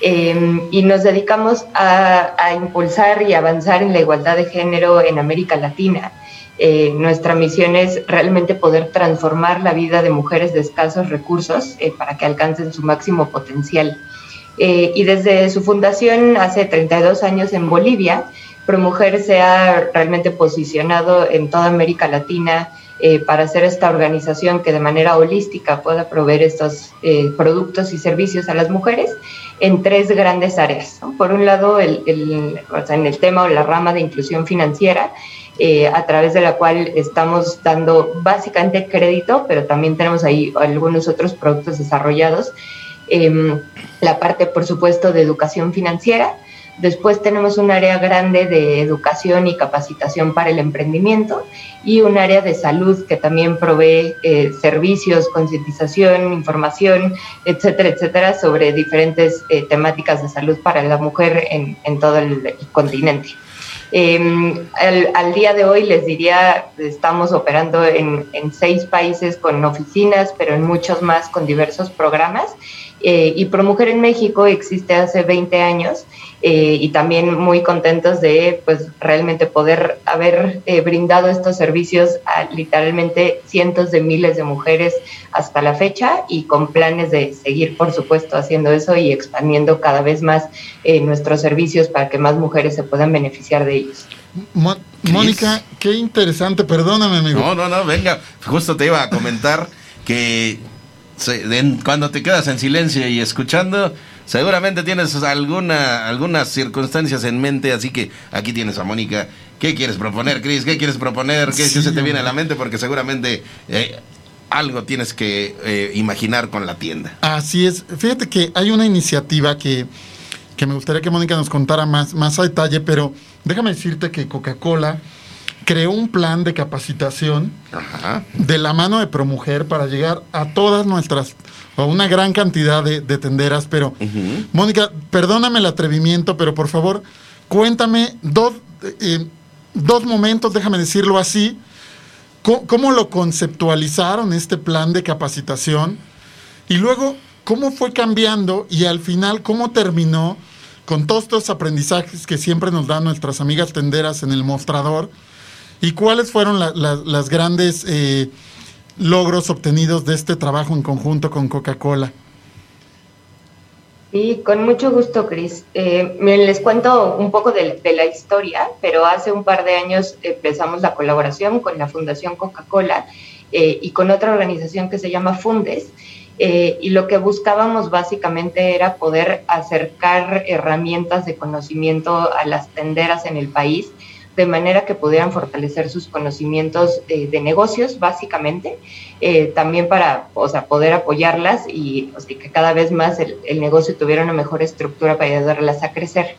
eh, y nos dedicamos a, a impulsar y avanzar en la igualdad de género en América Latina. Eh, nuestra misión es realmente poder transformar la vida de mujeres de escasos recursos eh, para que alcancen su máximo potencial. Eh, y desde su fundación hace 32 años en Bolivia, Promujer se ha realmente posicionado en toda América Latina eh, para ser esta organización que de manera holística pueda proveer estos eh, productos y servicios a las mujeres en tres grandes áreas. Por un lado, el, en el tema o la rama de inclusión financiera, eh, a través de la cual estamos dando básicamente crédito, pero también tenemos ahí algunos otros productos desarrollados. Em, la parte, por supuesto, de educación financiera. Después tenemos un área grande de educación y capacitación para el emprendimiento y un área de salud que también provee eh, servicios, concientización, información, etcétera, etcétera, sobre diferentes eh, temáticas de salud para la mujer en, en todo el, el continente. Eh, al, al, día de hoy les diría, estamos operando en, en, seis países con oficinas, pero en muchos más con diversos programas. Eh, y ProMujer en México existe hace 20 años eh, y también muy contentos de pues realmente poder haber eh, brindado estos servicios a literalmente cientos de miles de mujeres hasta la fecha y con planes de seguir por supuesto haciendo eso y expandiendo cada vez más eh, nuestros servicios para que más mujeres se puedan beneficiar de ellos. Mo Mónica, qué interesante, perdóname amigo. No, no, no, venga, justo te iba a comentar que en, cuando te quedas en silencio y escuchando, seguramente tienes alguna, algunas circunstancias en mente, así que aquí tienes a Mónica. ¿Qué quieres proponer, Cris? ¿Qué quieres proponer? ¿Qué, sí, ¿qué se te viene a la mente? Porque seguramente eh, algo tienes que eh, imaginar con la tienda. Así es. Fíjate que hay una iniciativa que, que me gustaría que Mónica nos contara más, más a detalle, pero déjame decirte que Coca-Cola creó un plan de capacitación Ajá. de la mano de Promujer para llegar a todas nuestras, a una gran cantidad de, de tenderas. Pero, uh -huh. Mónica, perdóname el atrevimiento, pero por favor, cuéntame dos, eh, dos momentos, déjame decirlo así. ¿Cómo, ¿Cómo lo conceptualizaron este plan de capacitación? Y luego, ¿cómo fue cambiando? Y al final, ¿cómo terminó con todos estos aprendizajes que siempre nos dan nuestras amigas tenderas en el mostrador? ¿Y cuáles fueron la, la, las grandes eh, logros obtenidos de este trabajo en conjunto con Coca-Cola? Sí, con mucho gusto, Cris. Eh, les cuento un poco de, la historia, pero hace un par de años empezamos la colaboración con la Fundación Coca-Cola eh, y con otra organización que se llama Fundes. Y lo que buscábamos básicamente era poder acercar herramientas de conocimiento a las tenderas en el país de manera que pudieran fortalecer sus conocimientos eh, de negocios, básicamente, eh, también para o sea, poder apoyarlas y que cada vez más el, el negocio tuviera una mejor estructura para ayudarlas a crecer.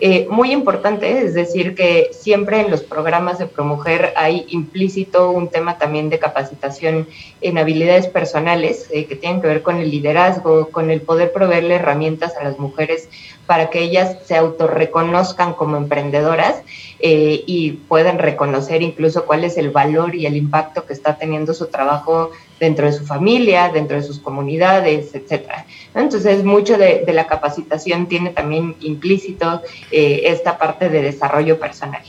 Eh, muy importante, es decir, que siempre en los programas de Promujer hay implícito un tema también de capacitación en habilidades personales eh, que tienen que ver con el liderazgo, con el poder proveerle herramientas a las mujeres para que ellas se autorreconozcan como emprendedoras eh, y puedan reconocer incluso cuál es el valor y el impacto que está teniendo su trabajo dentro de su familia, dentro de sus comunidades, etcétera. Entonces, mucho de, la capacitación tiene también implícito eh, esta parte de desarrollo personal.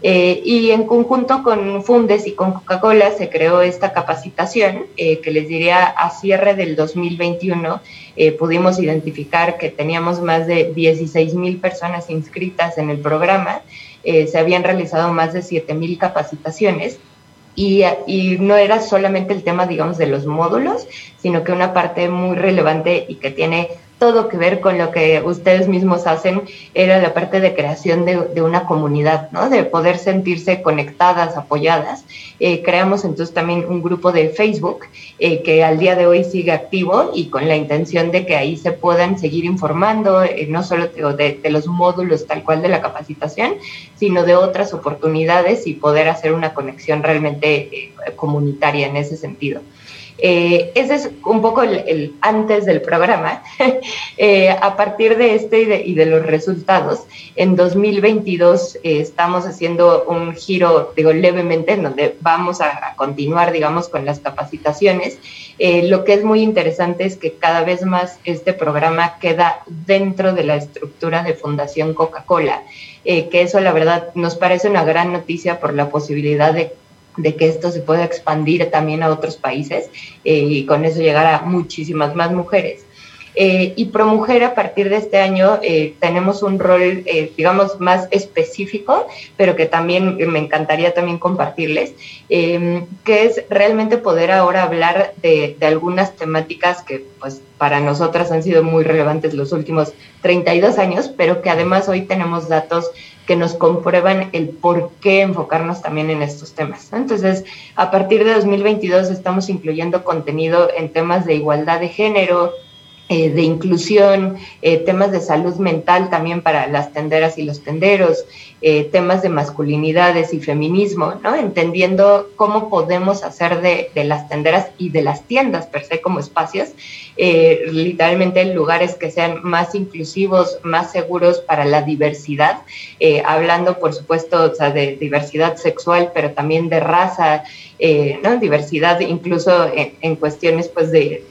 Eh, y en conjunto con Fundes y con Coca-Cola se creó esta capacitación eh, que les diría a cierre del 2021 pudimos identificar que teníamos más de 16 mil personas inscritas en el programa, se habían realizado más de 7 mil capacitaciones y, y, no era solamente el tema, digamos, de los módulos, sino que una parte muy relevante y que tiene todo que ver con lo que ustedes mismos hacen, era la parte de creación de, una comunidad, ¿no? De poder sentirse conectadas, apoyadas. Eh, creamos entonces también un grupo de Facebook eh, que al día de hoy sigue activo y con la intención de que ahí se puedan seguir informando, eh, no solo de, de, los módulos tal cual de la capacitación, sino de otras oportunidades y poder hacer una conexión realmente comunitaria en ese sentido. Eh, ese es un poco el, antes del programa. [laughs] Eh, a partir de este y de, los resultados, en 2022 eh, estamos haciendo un giro, digo, levemente, en donde vamos a, continuar, digamos, con las capacitaciones. lo que es muy interesante es que cada vez más este programa queda dentro de la estructura de Fundación Coca-Cola, que eso la verdad nos parece una gran noticia por la posibilidad de de que esto se pueda expandir también a otros países eh, y con eso llegar a muchísimas más mujeres. Eh, y ProMujer a partir de este año eh, tenemos un rol, digamos, más específico, pero que también me encantaría también compartirles, que es realmente poder ahora hablar de, de, algunas temáticas que pues para nosotras han sido muy relevantes los últimos 32 años, pero que además hoy tenemos datos que nos comprueban el por qué enfocarnos también en estos temas. Entonces, a partir de 2022 estamos incluyendo contenido en temas de igualdad de género, eh, de inclusión, eh, temas de salud mental también para las tenderas y los tenderos, eh, temas de masculinidades y feminismo, ¿no? Entendiendo cómo podemos hacer de, de, las tenderas y de las tiendas per se como espacios, literalmente lugares que sean más inclusivos, más seguros para la diversidad, hablando por supuesto de diversidad sexual, pero también de raza, ¿no? Diversidad incluso en, en cuestiones pues de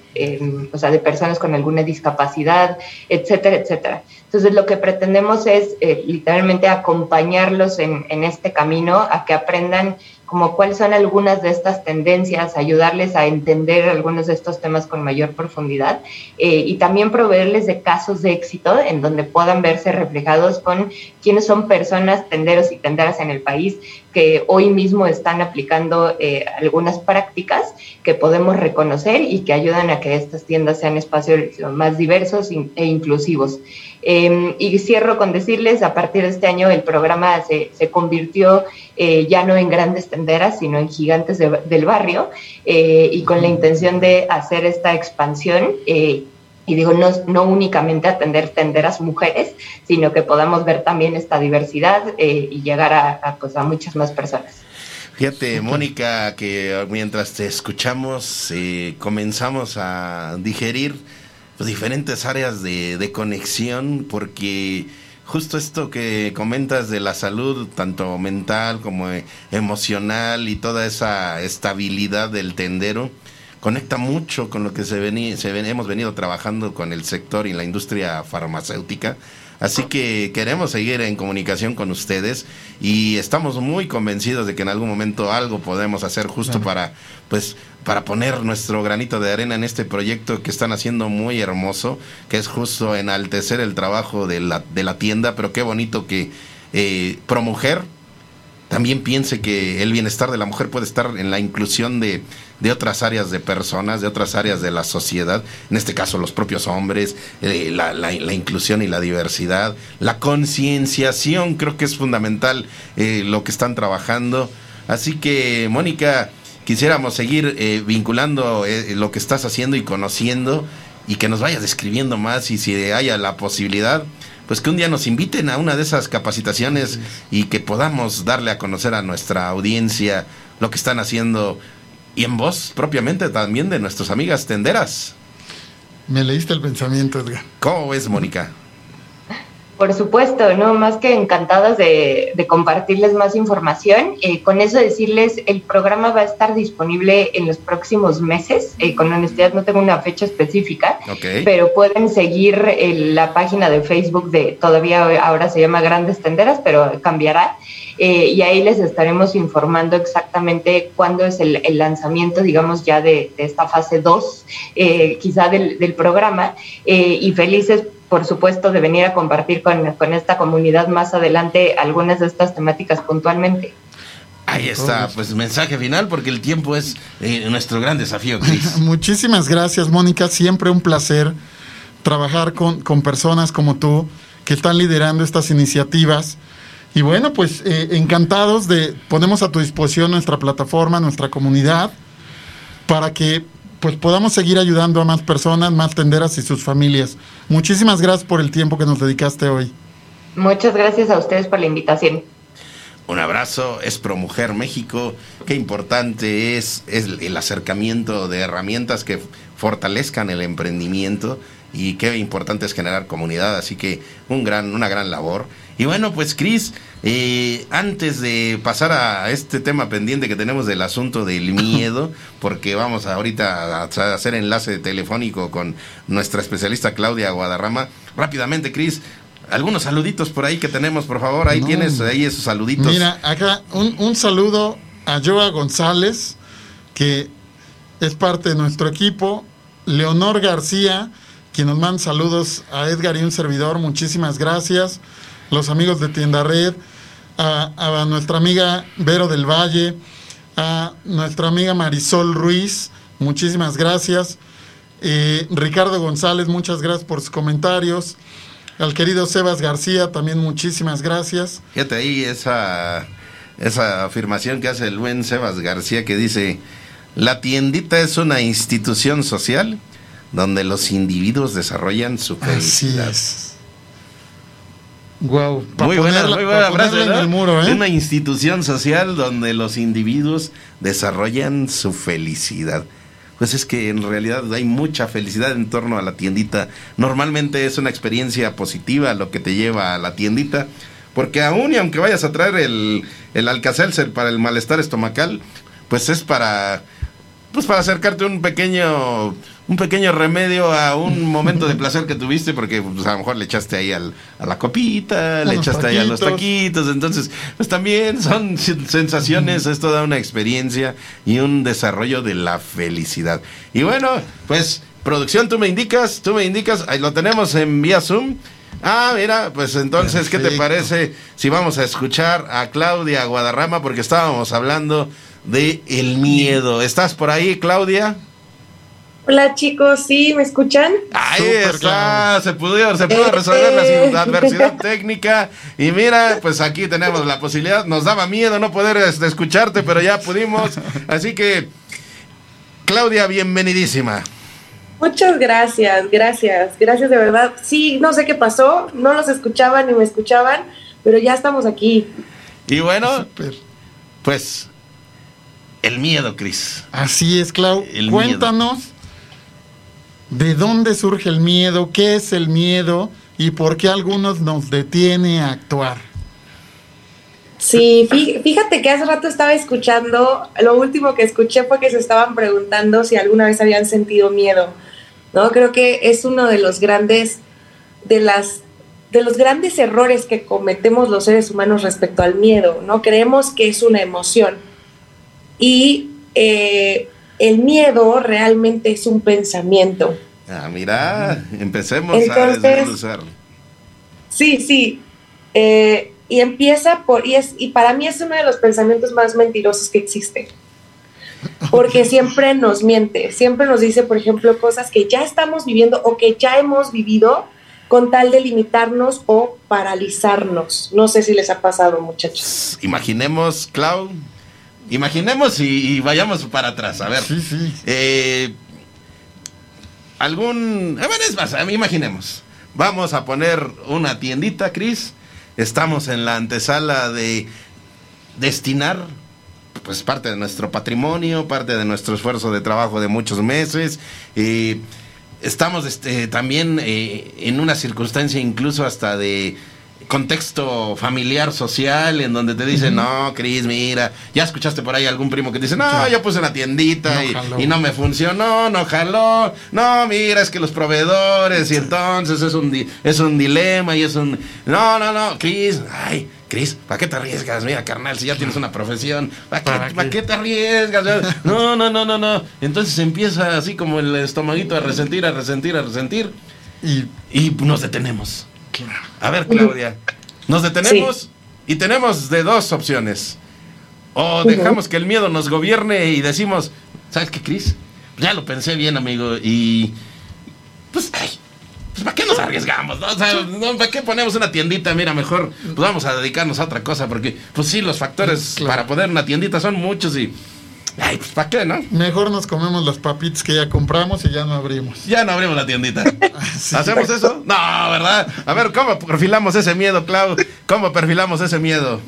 o sea, de personas con alguna discapacidad, etcétera, etcétera. Entonces, lo que pretendemos es eh, literalmente acompañarlos en, en, este camino a que aprendan como cuáles son algunas de estas tendencias, ayudarles a entender algunos de estos temas con mayor profundidad eh, y también proveerles de casos de éxito en donde puedan verse reflejados con quiénes son personas, tenderos y tenderas en el país que hoy mismo están aplicando eh, algunas prácticas que podemos reconocer y que ayudan a que estas tiendas sean espacios más diversos e inclusivos. Em, y cierro con decirles, a partir de este año el programa se, se convirtió eh, ya no en grandes tenderas, sino en gigantes del barrio, eh, y con la intención de hacer esta expansión. Eh, y digo, no, no únicamente atender tenderas mujeres, sino que podamos ver también esta diversidad y llegar a, pues, a muchas más personas. Fíjate, Mónica, que mientras te escuchamos, comenzamos a digerir pues, diferentes áreas de, de conexión, porque justo esto que comentas de la salud, tanto mental como e, emocional y toda esa estabilidad del tendero, conecta mucho con lo que se, vení, se ven, hemos venido trabajando con el sector y la industria farmacéutica. Así que queremos seguir en comunicación con ustedes y estamos muy convencidos de que en algún momento algo podemos hacer justo para pues para poner nuestro granito de arena en este proyecto que están haciendo muy hermoso, que es justo enaltecer el trabajo de la, de la tienda, pero qué bonito que eh, Promujer también piense que el bienestar de la mujer puede estar en la inclusión de, de otras áreas de personas, de otras áreas de la sociedad, en este caso los propios hombres, eh, la, la- la inclusión y la diversidad, la concienciación, creo que es fundamental eh, lo que están trabajando. Así que, Mónica, quisiéramos seguir eh, vinculando lo que estás haciendo y conociendo y que nos vayas describiendo más y si haya la posibilidad, pues que un día nos inviten a una de esas capacitaciones y que podamos darle a conocer a nuestra audiencia lo que están haciendo y en voz propiamente también de nuestras amigas tenderas. Me leíste el pensamiento, Edgar. ¿Cómo ves, Mónica? Por supuesto, no más que encantadas de, de compartirles más información. Eh, con eso decirles, el programa va a estar disponible en los próximos meses. Eh, con honestidad no tengo una fecha específica, Ok. pero pueden seguir eh, la página de Facebook de, todavía ahora se llama Grandes Tenderas, pero cambiará. Eh, y ahí les estaremos informando exactamente cuándo es el, el lanzamiento, digamos, ya de, de esta fase 2, eh, quizá del, del programa. Eh, y felices, por supuesto, de venir a compartir con, con esta comunidad más adelante algunas de estas temáticas puntualmente. Ahí está, pues mensaje final porque el tiempo es eh, nuestro gran desafío, Cris. [laughs] Muchísimas gracias, Mónica. Siempre un placer trabajar con, con personas como tú que están liderando estas iniciativas. Y bueno, pues eh, encantados de ponemos a tu disposición nuestra plataforma, nuestra comunidad, para que pues podamos seguir ayudando a más personas, más tenderas y sus familias. Muchísimas gracias por el tiempo que nos dedicaste hoy. Muchas gracias a ustedes por la invitación. Un abrazo, es ProMujer México. Qué importante es, es el acercamiento de herramientas que fortalezcan el emprendimiento y qué importante es generar comunidad. Así que un gran, una gran labor. Y bueno, pues Cris, eh, antes de pasar a este tema pendiente que tenemos del asunto del [laughs] miedo, porque vamos ahorita a hacer enlace telefónico con nuestra especialista Claudia Guadarrama, rápidamente Cris, algunos saluditos por ahí que tenemos, por favor, ahí No. tienes ahí esos saluditos. Mira, acá un, un saludo a Joa González, que es parte de nuestro equipo. Leonor García, quien nos manda saludos a Edgar y un servidor, muchísimas gracias. Los amigos de Tienda Red, a, nuestra amiga Vero del Valle, a nuestra amiga Marisol Ruiz, muchísimas gracias. Eh, Ricardo González, muchas gracias por sus comentarios. Al querido Sebas García, también muchísimas gracias. Fíjate ahí esa, esa afirmación que hace el buen Sebas García que dice, la tiendita es una institución social donde los individuos desarrollan su Así felicidad. es. Wow. Muy buena, muy buena frase, en el muro, ¿eh? Una institución social donde los individuos desarrollan su felicidad. Pues es que en realidad hay mucha felicidad en torno a la tiendita. Normalmente es una experiencia positiva lo que te lleva a la tiendita. Porque aún y aunque vayas a traer el, el Alka-Seltzer para el malestar estomacal, pues es para pues para acercarte un pequeño un pequeño remedio a un [laughs] momento de placer que tuviste porque pues, a lo mejor le echaste ahí al, a la copita, le echaste ahí a los taquitos. entonces pues también son sensaciones, es toda una experiencia y un desarrollo de la felicidad. Y bueno, pues producción, tú me indicas, tú me indicas, ahí lo tenemos en vía Zoom. Ah, mira, pues entonces, ¿qué te parece si vamos a escuchar a Claudia Guadarrama? Porque estábamos hablando de el miedo. ¿Estás por ahí, Claudia? Hola chicos, ¿sí? ¿Me escuchan? Ahí Súper, está, Claudia. se pudo, se pudo Eh, resolver la eh. adversidad técnica. Y mira, pues aquí tenemos la posibilidad. Nos daba miedo no poder este, escucharte, pero ya pudimos. Así que, Claudia, bienvenidísima. Muchas gracias, gracias, gracias de verdad. Sí, no sé qué pasó, no los escuchaban ni me escuchaban, pero ya estamos aquí. Y bueno, pues, el miedo, Cris. Así es, Clau. El Cuéntanos de dónde surge el miedo, qué es el miedo y por qué algunos nos detiene a actuar. Sí, fí- fíjate que hace rato estaba escuchando, lo último que escuché fue que se estaban preguntando si alguna vez habían sentido miedo, ¿no? Creo que es uno de los grandes, de las, de los grandes errores que cometemos los seres humanos respecto al miedo, ¿no? Creemos que es una emoción y eh, el miedo realmente es un pensamiento. Ah, mira, empecemos a desmenuzar. Sí, sí. Eh, Y empieza por, y, es, y para mí es uno de los pensamientos más mentirosos que existe. Porque siempre nos miente, siempre nos dice, por ejemplo, cosas que ya estamos viviendo o que ya hemos vivido con tal de limitarnos o paralizarnos. No sé si les ha pasado, muchachos. Imaginemos, Clau, imaginemos y, y vayamos para atrás. A ver, Sí, sí. eh, algún. A ver, es más, imaginemos. Vamos a poner una tiendita, Cris. Estamos en la antesala de destinar pues parte de nuestro patrimonio, parte de nuestro esfuerzo de trabajo de muchos meses. eh, estamos este, también eh, en una circunstancia incluso hasta de contexto familiar, social, en donde te dicen, no, Cris, mira, ya escuchaste por ahí algún primo que dice, no, Claro. yo puse una tiendita No y, no me funcionó, no jaló, no, mira, es que los proveedores, y entonces es un, di- es un dilema y es un, no, no, no, Cris, ay, Cris, ¿para qué te arriesgas? Mira, carnal, si ya tienes una profesión, ¿para qué, ¿Para ¿para qué? qué te arriesgas? [laughs] No, no, no, no, no. Entonces empieza así como el estomaguito a resentir, a resentir, a resentir Y y nos detenemos. A ver, Claudia, nos detenemos y tenemos de dos opciones. O dejamos que el miedo nos gobierne y decimos, ¿sabes qué, Cris? Ya lo pensé bien, amigo, y pues, ay, pues ¿para qué nos arriesgamos? no? O sea, no, ¿para qué ponemos una tiendita? Mira, mejor pues vamos a dedicarnos a otra cosa, porque pues sí, los factores Claro. para poner una tiendita son muchos y, ay, pues ¿para qué, no? mejor nos comemos las papitas que ya compramos y ya no abrimos. Ya no abrimos la tiendita. [laughs] ¿Hacemos eso? No, ¿verdad? A ver, ¿cómo perfilamos ese miedo, Clau? ¿Cómo perfilamos ese miedo?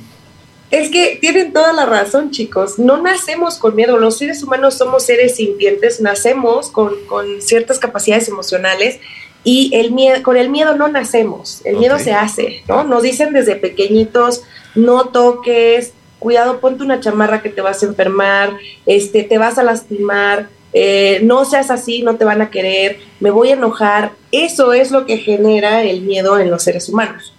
Es que tienen toda la razón, chicos. No nacemos con miedo. Los seres humanos somos seres sintientes, nacemos con, con ciertas capacidades emocionales y el miedo, con el miedo no nacemos. El miedo se hace, ¿no? Nos dicen desde pequeñitos, no toques, cuidado, ponte una chamarra que te vas a enfermar, este, te vas a lastimar, eh, no seas así, no te van a querer, me voy a enojar. Eso es lo que genera el miedo en los seres humanos.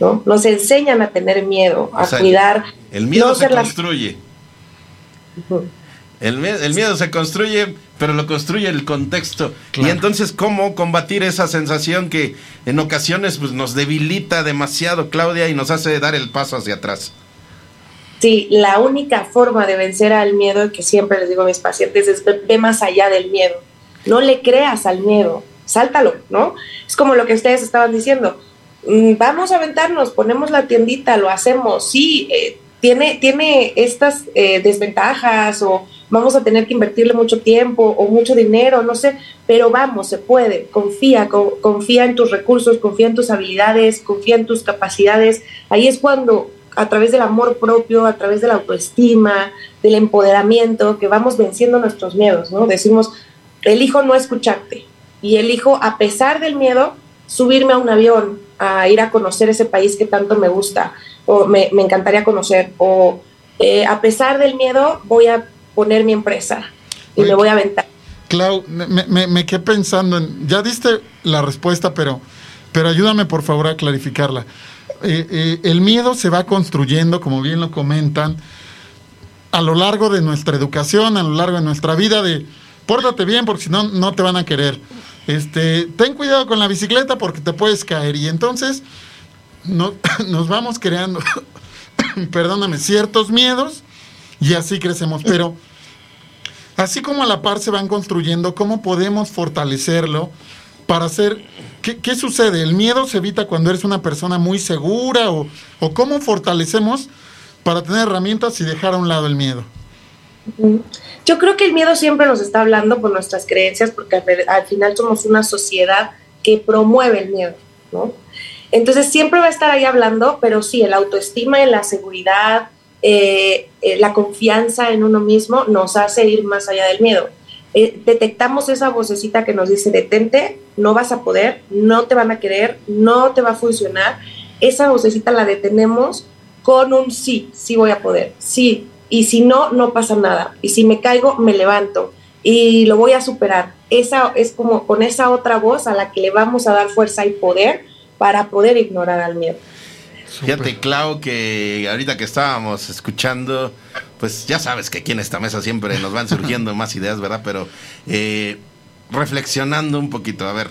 ¿no? Nos enseñan a tener miedo, a O sea, cuidar. El miedo no se construye. El, mie- el miedo se construye, pero lo construye el contexto. Claro. Y entonces, ¿cómo combatir esa sensación que en ocasiones pues, nos debilita demasiado, Claudia, y nos hace dar el paso hacia atrás? Sí, la única forma de vencer al miedo, que siempre les digo a mis pacientes, es ve, ve más allá del miedo. No le creas al miedo, sáltalo, ¿no? Es como lo que ustedes estaban diciendo. Mm, Vamos a aventarnos, ponemos la tiendita, lo hacemos. Sí, eh, tiene, tiene estas eh, desventajas o vamos a tener que invertirle mucho tiempo o mucho dinero, no sé, pero vamos, se puede. Confía, co- confía en tus recursos, confía en tus habilidades, confía en tus capacidades. Ahí es cuando a través del amor propio, a través de la autoestima, del empoderamiento, que vamos venciendo nuestros miedos, ¿no? Decimos, elijo no escucharte y elijo, a pesar del miedo, subirme a un avión, a ir a conocer ese país que tanto me gusta o me, me encantaría conocer, o eh, a pesar del miedo, voy a poner mi empresa y Oye, me voy a aventar. Clau, me, me- me quedé pensando en. Ya diste la respuesta, pero, pero ayúdame por favor a clarificarla. Eh, eh, el miedo se va construyendo, como bien lo comentan, a lo largo de nuestra educación, a lo largo de nuestra vida, de pórtate bien porque si no, no te van a querer. Este, ten cuidado con la bicicleta porque te puedes caer. Y entonces no- [laughs] nos vamos creando, [coughs] perdóname, ciertos miedos y así crecemos. Pero así como a la par se van construyendo, ¿cómo podemos fortalecerlo para hacer... ¿Qué, sucede? ¿El miedo se evita cuando eres una persona muy segura? ¿O, o cómo fortalecemos para tener herramientas y dejar a un lado el miedo? Yo creo que el miedo siempre nos está hablando por nuestras creencias, porque al, al final somos una sociedad que promueve el miedo, ¿no? Entonces siempre va a estar ahí hablando, pero sí, el autoestima y la seguridad, eh, eh, la confianza en uno mismo nos hace ir más allá del miedo. Eh, detectamos esa vocecita que nos dice, detente, no vas a poder, no te van a querer, no te va a funcionar. Esa vocecita la detenemos con un sí, sí voy a poder, sí, y si no, no pasa nada. Y si me caigo, me levanto y lo voy a superar. Esa es como con esa otra voz a la que le vamos a dar fuerza y poder para poder ignorar al miedo. Fíjate, Clau, que ahorita que estábamos escuchando, pues ya sabes que aquí en esta mesa siempre nos van surgiendo [laughs] más ideas, ¿verdad? Pero eh, reflexionando un poquito, a ver,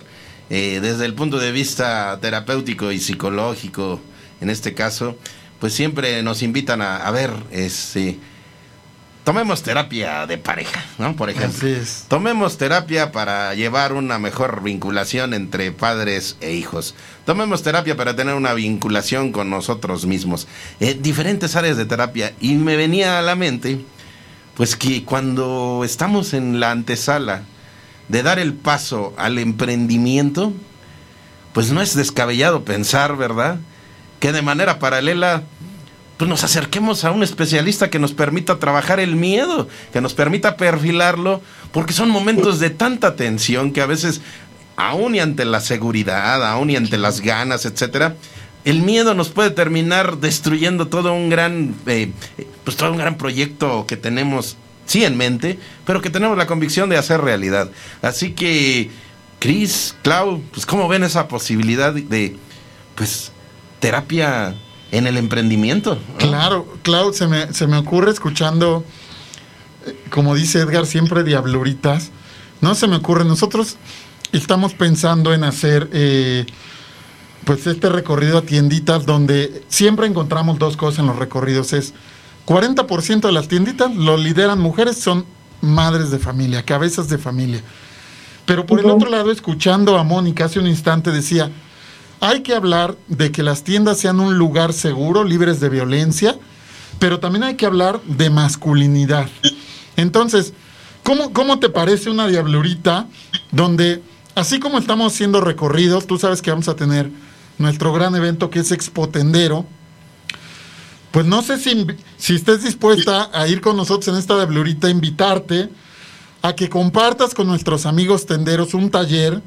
eh, desde el punto de vista terapéutico y psicológico, en este caso, pues siempre nos invitan a, a ver, este, tomemos terapia de pareja, ¿no? Por ejemplo. Así es. Tomemos terapia para llevar una mejor vinculación entre padres e hijos. Tomemos terapia para tener una vinculación con nosotros mismos. Eh, diferentes áreas de terapia. Y me venía a la mente, pues que cuando estamos en la antesala de dar el paso al emprendimiento, pues no es descabellado pensar, ¿verdad? Que de manera paralela pues nos acerquemos a un especialista que nos permita trabajar el miedo, que nos permita perfilarlo, porque son momentos de tanta tensión que a veces, aún y ante la seguridad, aún y ante las ganas, etcétera, el miedo nos puede terminar destruyendo todo un gran, eh, pues todo un gran proyecto que tenemos, sí en mente, pero que tenemos la convicción de hacer realidad. Así que, Cris, Clau, pues cómo ven esa posibilidad de, pues, terapia en el emprendimiento. Claro, Clau, se me, se me ocurre escuchando, eh, como dice Edgar, siempre diabluritas. No se me ocurre, nosotros estamos pensando en hacer eh, pues este recorrido a tienditas donde siempre encontramos dos cosas en los recorridos. Es 40% de las tienditas lo lideran mujeres, son madres de familia, cabezas de familia. Pero por el otro lado, escuchando a Mónica hace un instante, decía, hay que hablar de que las tiendas sean un lugar seguro, libres de violencia, pero también hay que hablar de masculinidad. Entonces, ¿cómo, cómo te parece una diablurita donde, así como estamos haciendo recorridos, tú sabes que vamos a tener nuestro gran evento que es Expotendero, pues no sé si, si estés dispuesta a ir con nosotros en esta diablurita, invitarte a que compartas con nuestros amigos tenderos un taller,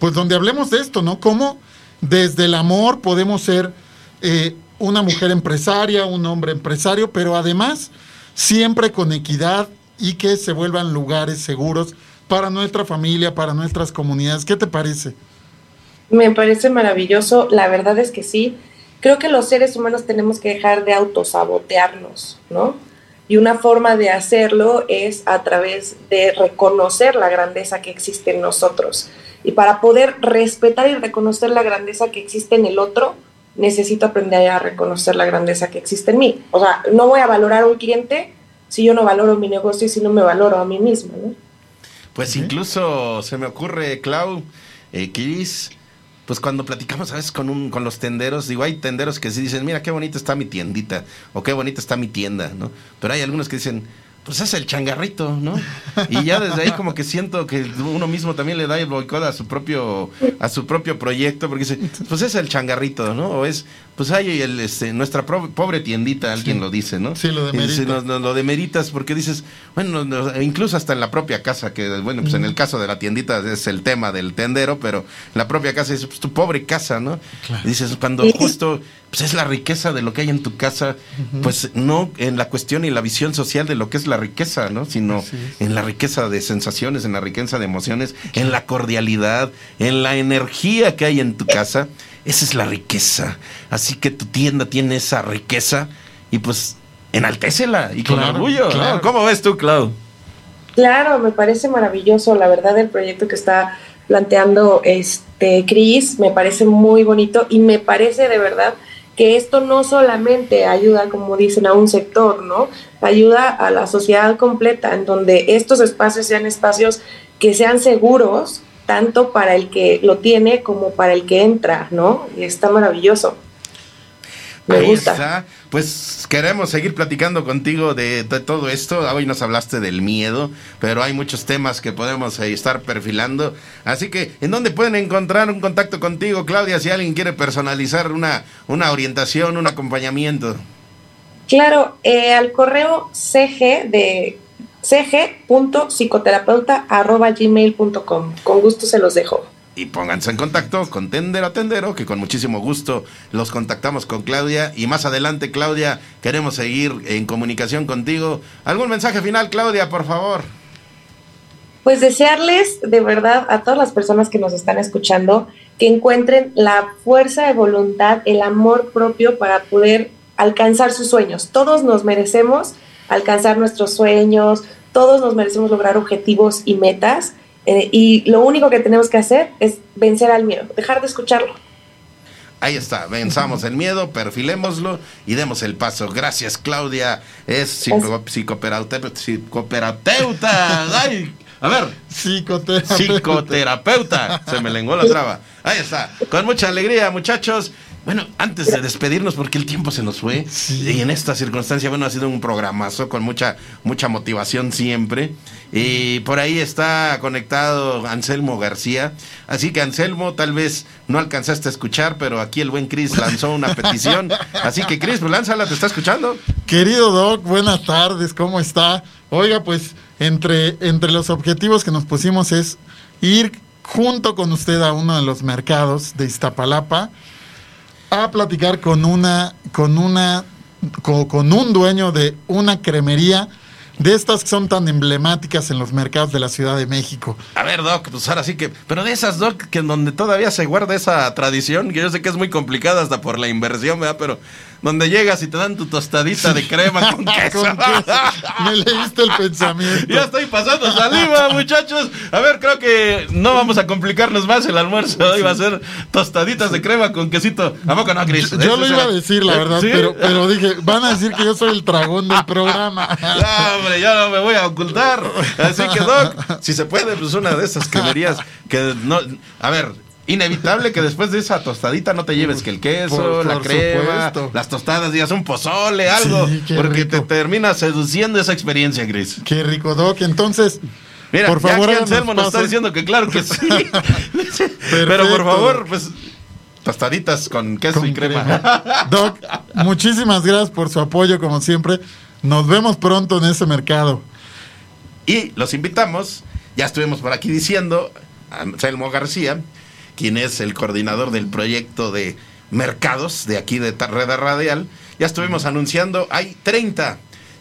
pues donde hablemos de esto, ¿no? Cómo desde el amor podemos ser eh, una mujer empresaria, un hombre empresario, pero además siempre con equidad y que se vuelvan lugares seguros para nuestra familia, para nuestras comunidades. ¿Qué te parece? Me parece maravilloso, la verdad es que sí. Creo que los seres humanos tenemos que dejar de autosabotearnos, ¿no? Y una forma de hacerlo es a través de reconocer la grandeza que existe en nosotros. Y para poder respetar y reconocer la grandeza que existe en el otro, necesito aprender a reconocer la grandeza que existe en mí. O sea, no voy a valorar a un cliente si yo no valoro mi negocio y si no me valoro a mí mismo, ¿no? Pues incluso se me ocurre, Clau, eh, Cris, pues cuando platicamos a veces con, un, con los tenderos, digo, hay tenderos que sí dicen, mira qué bonita está mi tiendita, o qué bonita está mi tienda, ¿no? Pero hay algunos que dicen, pues es el changarrito, ¿no? Y ya desde ahí como que siento que uno mismo también le da el boicot a su propio a su propio proyecto porque dice, pues es el changarrito, ¿no? O es pues hay el este, nuestra pro- pobre tiendita, alguien lo dice, ¿no? Sí, lo Y dice, demerita. nos- nos lo demeritas porque dices, bueno, no, incluso hasta en la propia casa, que bueno, pues en el caso de la tiendita es el tema del tendero, pero la propia casa dices, pues tu pobre casa, ¿no? Y dices, cuando justo pues es la riqueza de lo que hay en tu casa, pues no en la cuestión y la visión social de lo que es la riqueza, ¿no? Sino en la riqueza de sensaciones, en la riqueza de emociones, en la cordialidad, en la energía que hay en tu casa. Esa es la riqueza. Así que tu tienda tiene esa riqueza y pues enaltécela y con Claro, orgullo. ¿no? claro. ¿Cómo ves tú, Clau? Claro, me parece maravilloso, la verdad, el proyecto que está planteando este Cris, me parece muy bonito y me parece de verdad que esto no solamente ayuda, como dicen, a un sector, ¿no? Ayuda a la sociedad completa, en donde estos espacios sean espacios que sean seguros, tanto para el que lo tiene como para el que entra, ¿no? Y está maravilloso. Me Ahí gusta. está. Pues queremos seguir platicando contigo de, de todo esto. Hoy nos hablaste del miedo, pero hay muchos temas que podemos eh, estar perfilando. Así que, ¿en dónde pueden encontrar un contacto contigo, Claudia, si alguien quiere personalizar una, una orientación, un acompañamiento? Claro, eh, al correo cg de cg.psicoterapeuta.gmail.com. Con gusto se los dejo. Y pónganse en contacto con Tendero a Tendero, que con muchísimo gusto los contactamos con Claudia. Y más adelante, Claudia, queremos seguir en comunicación contigo. ¿Algún mensaje final, Claudia, por favor? Pues desearles de verdad a todas las personas que nos están escuchando que encuentren la fuerza de voluntad, el amor propio para poder alcanzar sus sueños. Todos nos merecemos alcanzar nuestros sueños, todos nos merecemos lograr objetivos y metas. eh, y lo único que tenemos que hacer es vencer al miedo, dejar de escucharlo. Ahí está, venzamos el miedo, perfilémoslo y demos el paso. Gracias, Claudia. Es psico- psicoterapeuta. psicoterapeuta. [laughs] Ay, a ver, Psicoterapeuta. psicoterapeuta. Se me lenguó la traba. Ahí está. Con mucha alegría, muchachos. Bueno, antes de despedirnos, porque el tiempo se nos fue, y en esta circunstancia, bueno, ha sido un programazo con mucha, mucha motivación siempre. Y por ahí está conectado Anselmo García. Así que Anselmo, tal vez no alcanzaste a escuchar, pero aquí el buen Chris lanzó una [laughs] petición. Así que Chris, pues lánzala, ¿te está escuchando? Querido Doc, buenas tardes, ¿cómo está? Oiga, pues entre, entre los objetivos que nos pusimos es ir junto con usted a uno de los mercados de Iztapalapa a platicar con una, con una, co- con, un dueño de una cremería de estas que son tan emblemáticas en los mercados de la Ciudad de México. A ver, Doc, pues ahora sí que. Pero de esas, Doc, que en donde todavía se guarda esa tradición, que yo sé que es muy complicada hasta por la inversión, ¿verdad? Pero donde llegas y te dan tu tostadita de crema [laughs] con queso. Con queso. Me leíste el pensamiento. Ya estoy pasando saliva, [laughs] muchachos. A ver, creo que no vamos a complicarnos más el almuerzo. Hoy va a ser tostaditas de crema con quesito. ¿A poco no, Cris? Yo, yo lo iba a decir, la ¿Eh? verdad, ¿Sí? pero, pero dije, van a decir que yo soy el dragón del programa. [laughs] No, hombre, ya no me voy a ocultar. Así que, Doc, si se puede, pues una de esas cremerías que no. A ver. Inevitable que después de esa tostadita no te lleves que el queso, Por- la por crema, supuesto. las tostadas, digas un pozole, algo. Sí, porque rico. te termina seduciendo esa experiencia, Gris. Qué rico, Doc. Entonces, Mira, por favor, ya aquí háganos Anselmo nos está diciendo que claro que sí. [laughs] [laughs] Pero por favor, pues tostaditas con queso Con y crema. crema. Doc, muchísimas gracias por su apoyo, como siempre. Nos vemos pronto en ese mercado. Y los invitamos, ya estuvimos por aquí diciendo, Anselmo García, quien es el coordinador del proyecto de mercados de aquí de Red Radial, ya estuvimos anunciando, hay 30,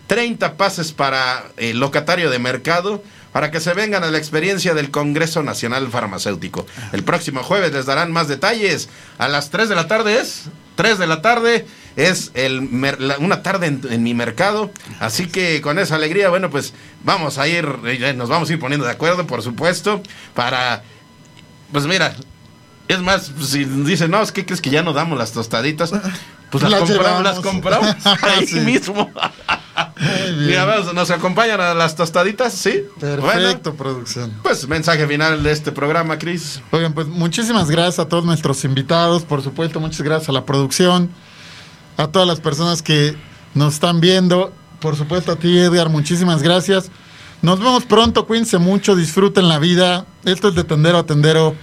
30 pases para el locatario de mercado para que se vengan a la experiencia del Congreso Nacional Farmacéutico. El próximo jueves les darán más detalles. A las 3 de la tarde es, 3 de la tarde es el mer- la- una tarde en, en mi mercado. Así que con esa alegría, bueno, pues vamos a ir, eh, nos vamos a ir poniendo de acuerdo, por supuesto, para, pues mira, es más, si dicen, no, es que crees que ya no damos las tostaditas, pues las, Las compramos, las compramos [laughs] ahí Sí. mismo. Mira, vamos, nos acompañan a las tostaditas, ¿sí? Bueno, Perfecto, producción. pues mensaje final de este programa, Cris. Oigan, pues muchísimas gracias a todos nuestros invitados, por supuesto, muchas gracias a la producción, a todas las personas que nos están viendo, por supuesto a ti, Edgar, muchísimas gracias. Nos vemos pronto, cuídense mucho, disfruten la vida. Esto es de Tendero a Tendero.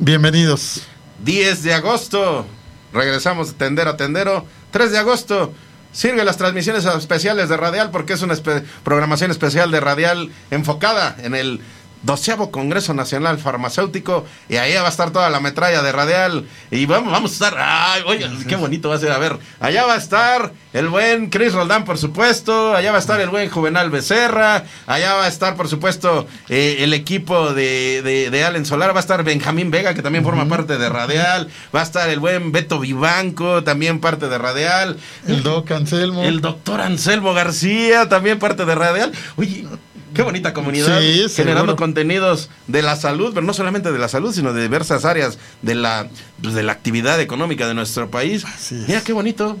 Bienvenidos. 10 de agosto, regresamos de tendero a tendero. 3 de agosto, sirve las transmisiones especiales de Radial porque es una programación especial de Radial enfocada en el doceavo Congreso Nacional Farmacéutico y ahí va a estar toda la metralla de Radial y vamos, vamos a estar, ay, oye, qué [laughs] bonito va a ser, a ver, allá va a estar el buen Chris Roldán, por supuesto, allá va a estar el buen Juvenal Becerra, allá va a estar, por supuesto, eh, el equipo de, de, de Allen Solar, va a estar Benjamín Vega, que también forma parte de Radial, va a estar el buen Beto Vivanco, también parte de Radial, El Doc Anselmo. el doctor Anselmo García, también parte de Radial. Oye, qué bonita comunidad. Sí, generando contenidos de la salud, pero no solamente de la salud, sino de diversas áreas de la, pues, de la actividad económica de nuestro país. Mira qué bonito.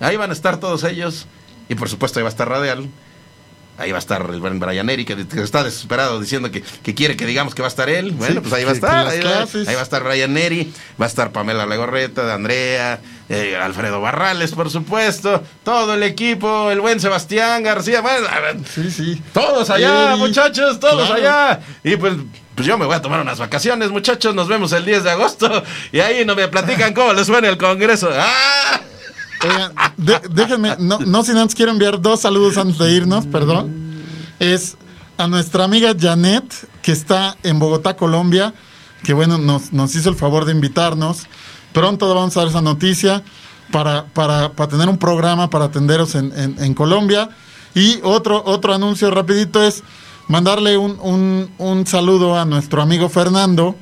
Ahí van a estar todos ellos. Y por supuesto ahí va a estar Radial. Ahí va a estar el buen Brian Eri, que, está desesperado diciendo que, que quiere que digamos que va a estar él. Bueno, Sí, pues ahí va a estar. Ahí va, ahí va a estar Brian Eri, va a estar Pamela Legorreta, de Andrea, eh, Alfredo Barrales, por supuesto, todo el equipo, el buen Sebastián García. Bueno, Sí, sí. todos allá, Eri, muchachos, todos claro. allá. Y pues, pues yo me voy a tomar unas vacaciones, muchachos. Nos vemos el 10 de agosto. Y ahí no me platican cómo les suena el congreso. ¡Ah! De- déjenme, no, no sin antes quiero enviar dos saludos antes de irnos, perdón. Es a nuestra amiga Janet, que está en Bogotá, Colombia, que bueno, nos, nos hizo el favor de invitarnos. Pronto vamos a dar esa noticia para, para, para tener un programa para atenderos en, Colombia. Y otro, otro anuncio rapidito es mandarle un- un saludo a nuestro amigo Fernando,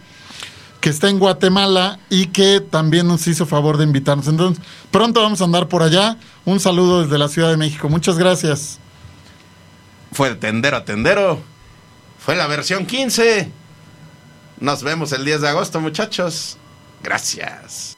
que está en Guatemala y que también nos hizo favor de invitarnos. Entonces, pronto vamos a andar por allá. Un saludo desde la Ciudad de México. Muchas gracias. Fue de tendero a tendero. Fue la versión 15. Nos vemos el 10 de agosto, muchachos. Gracias.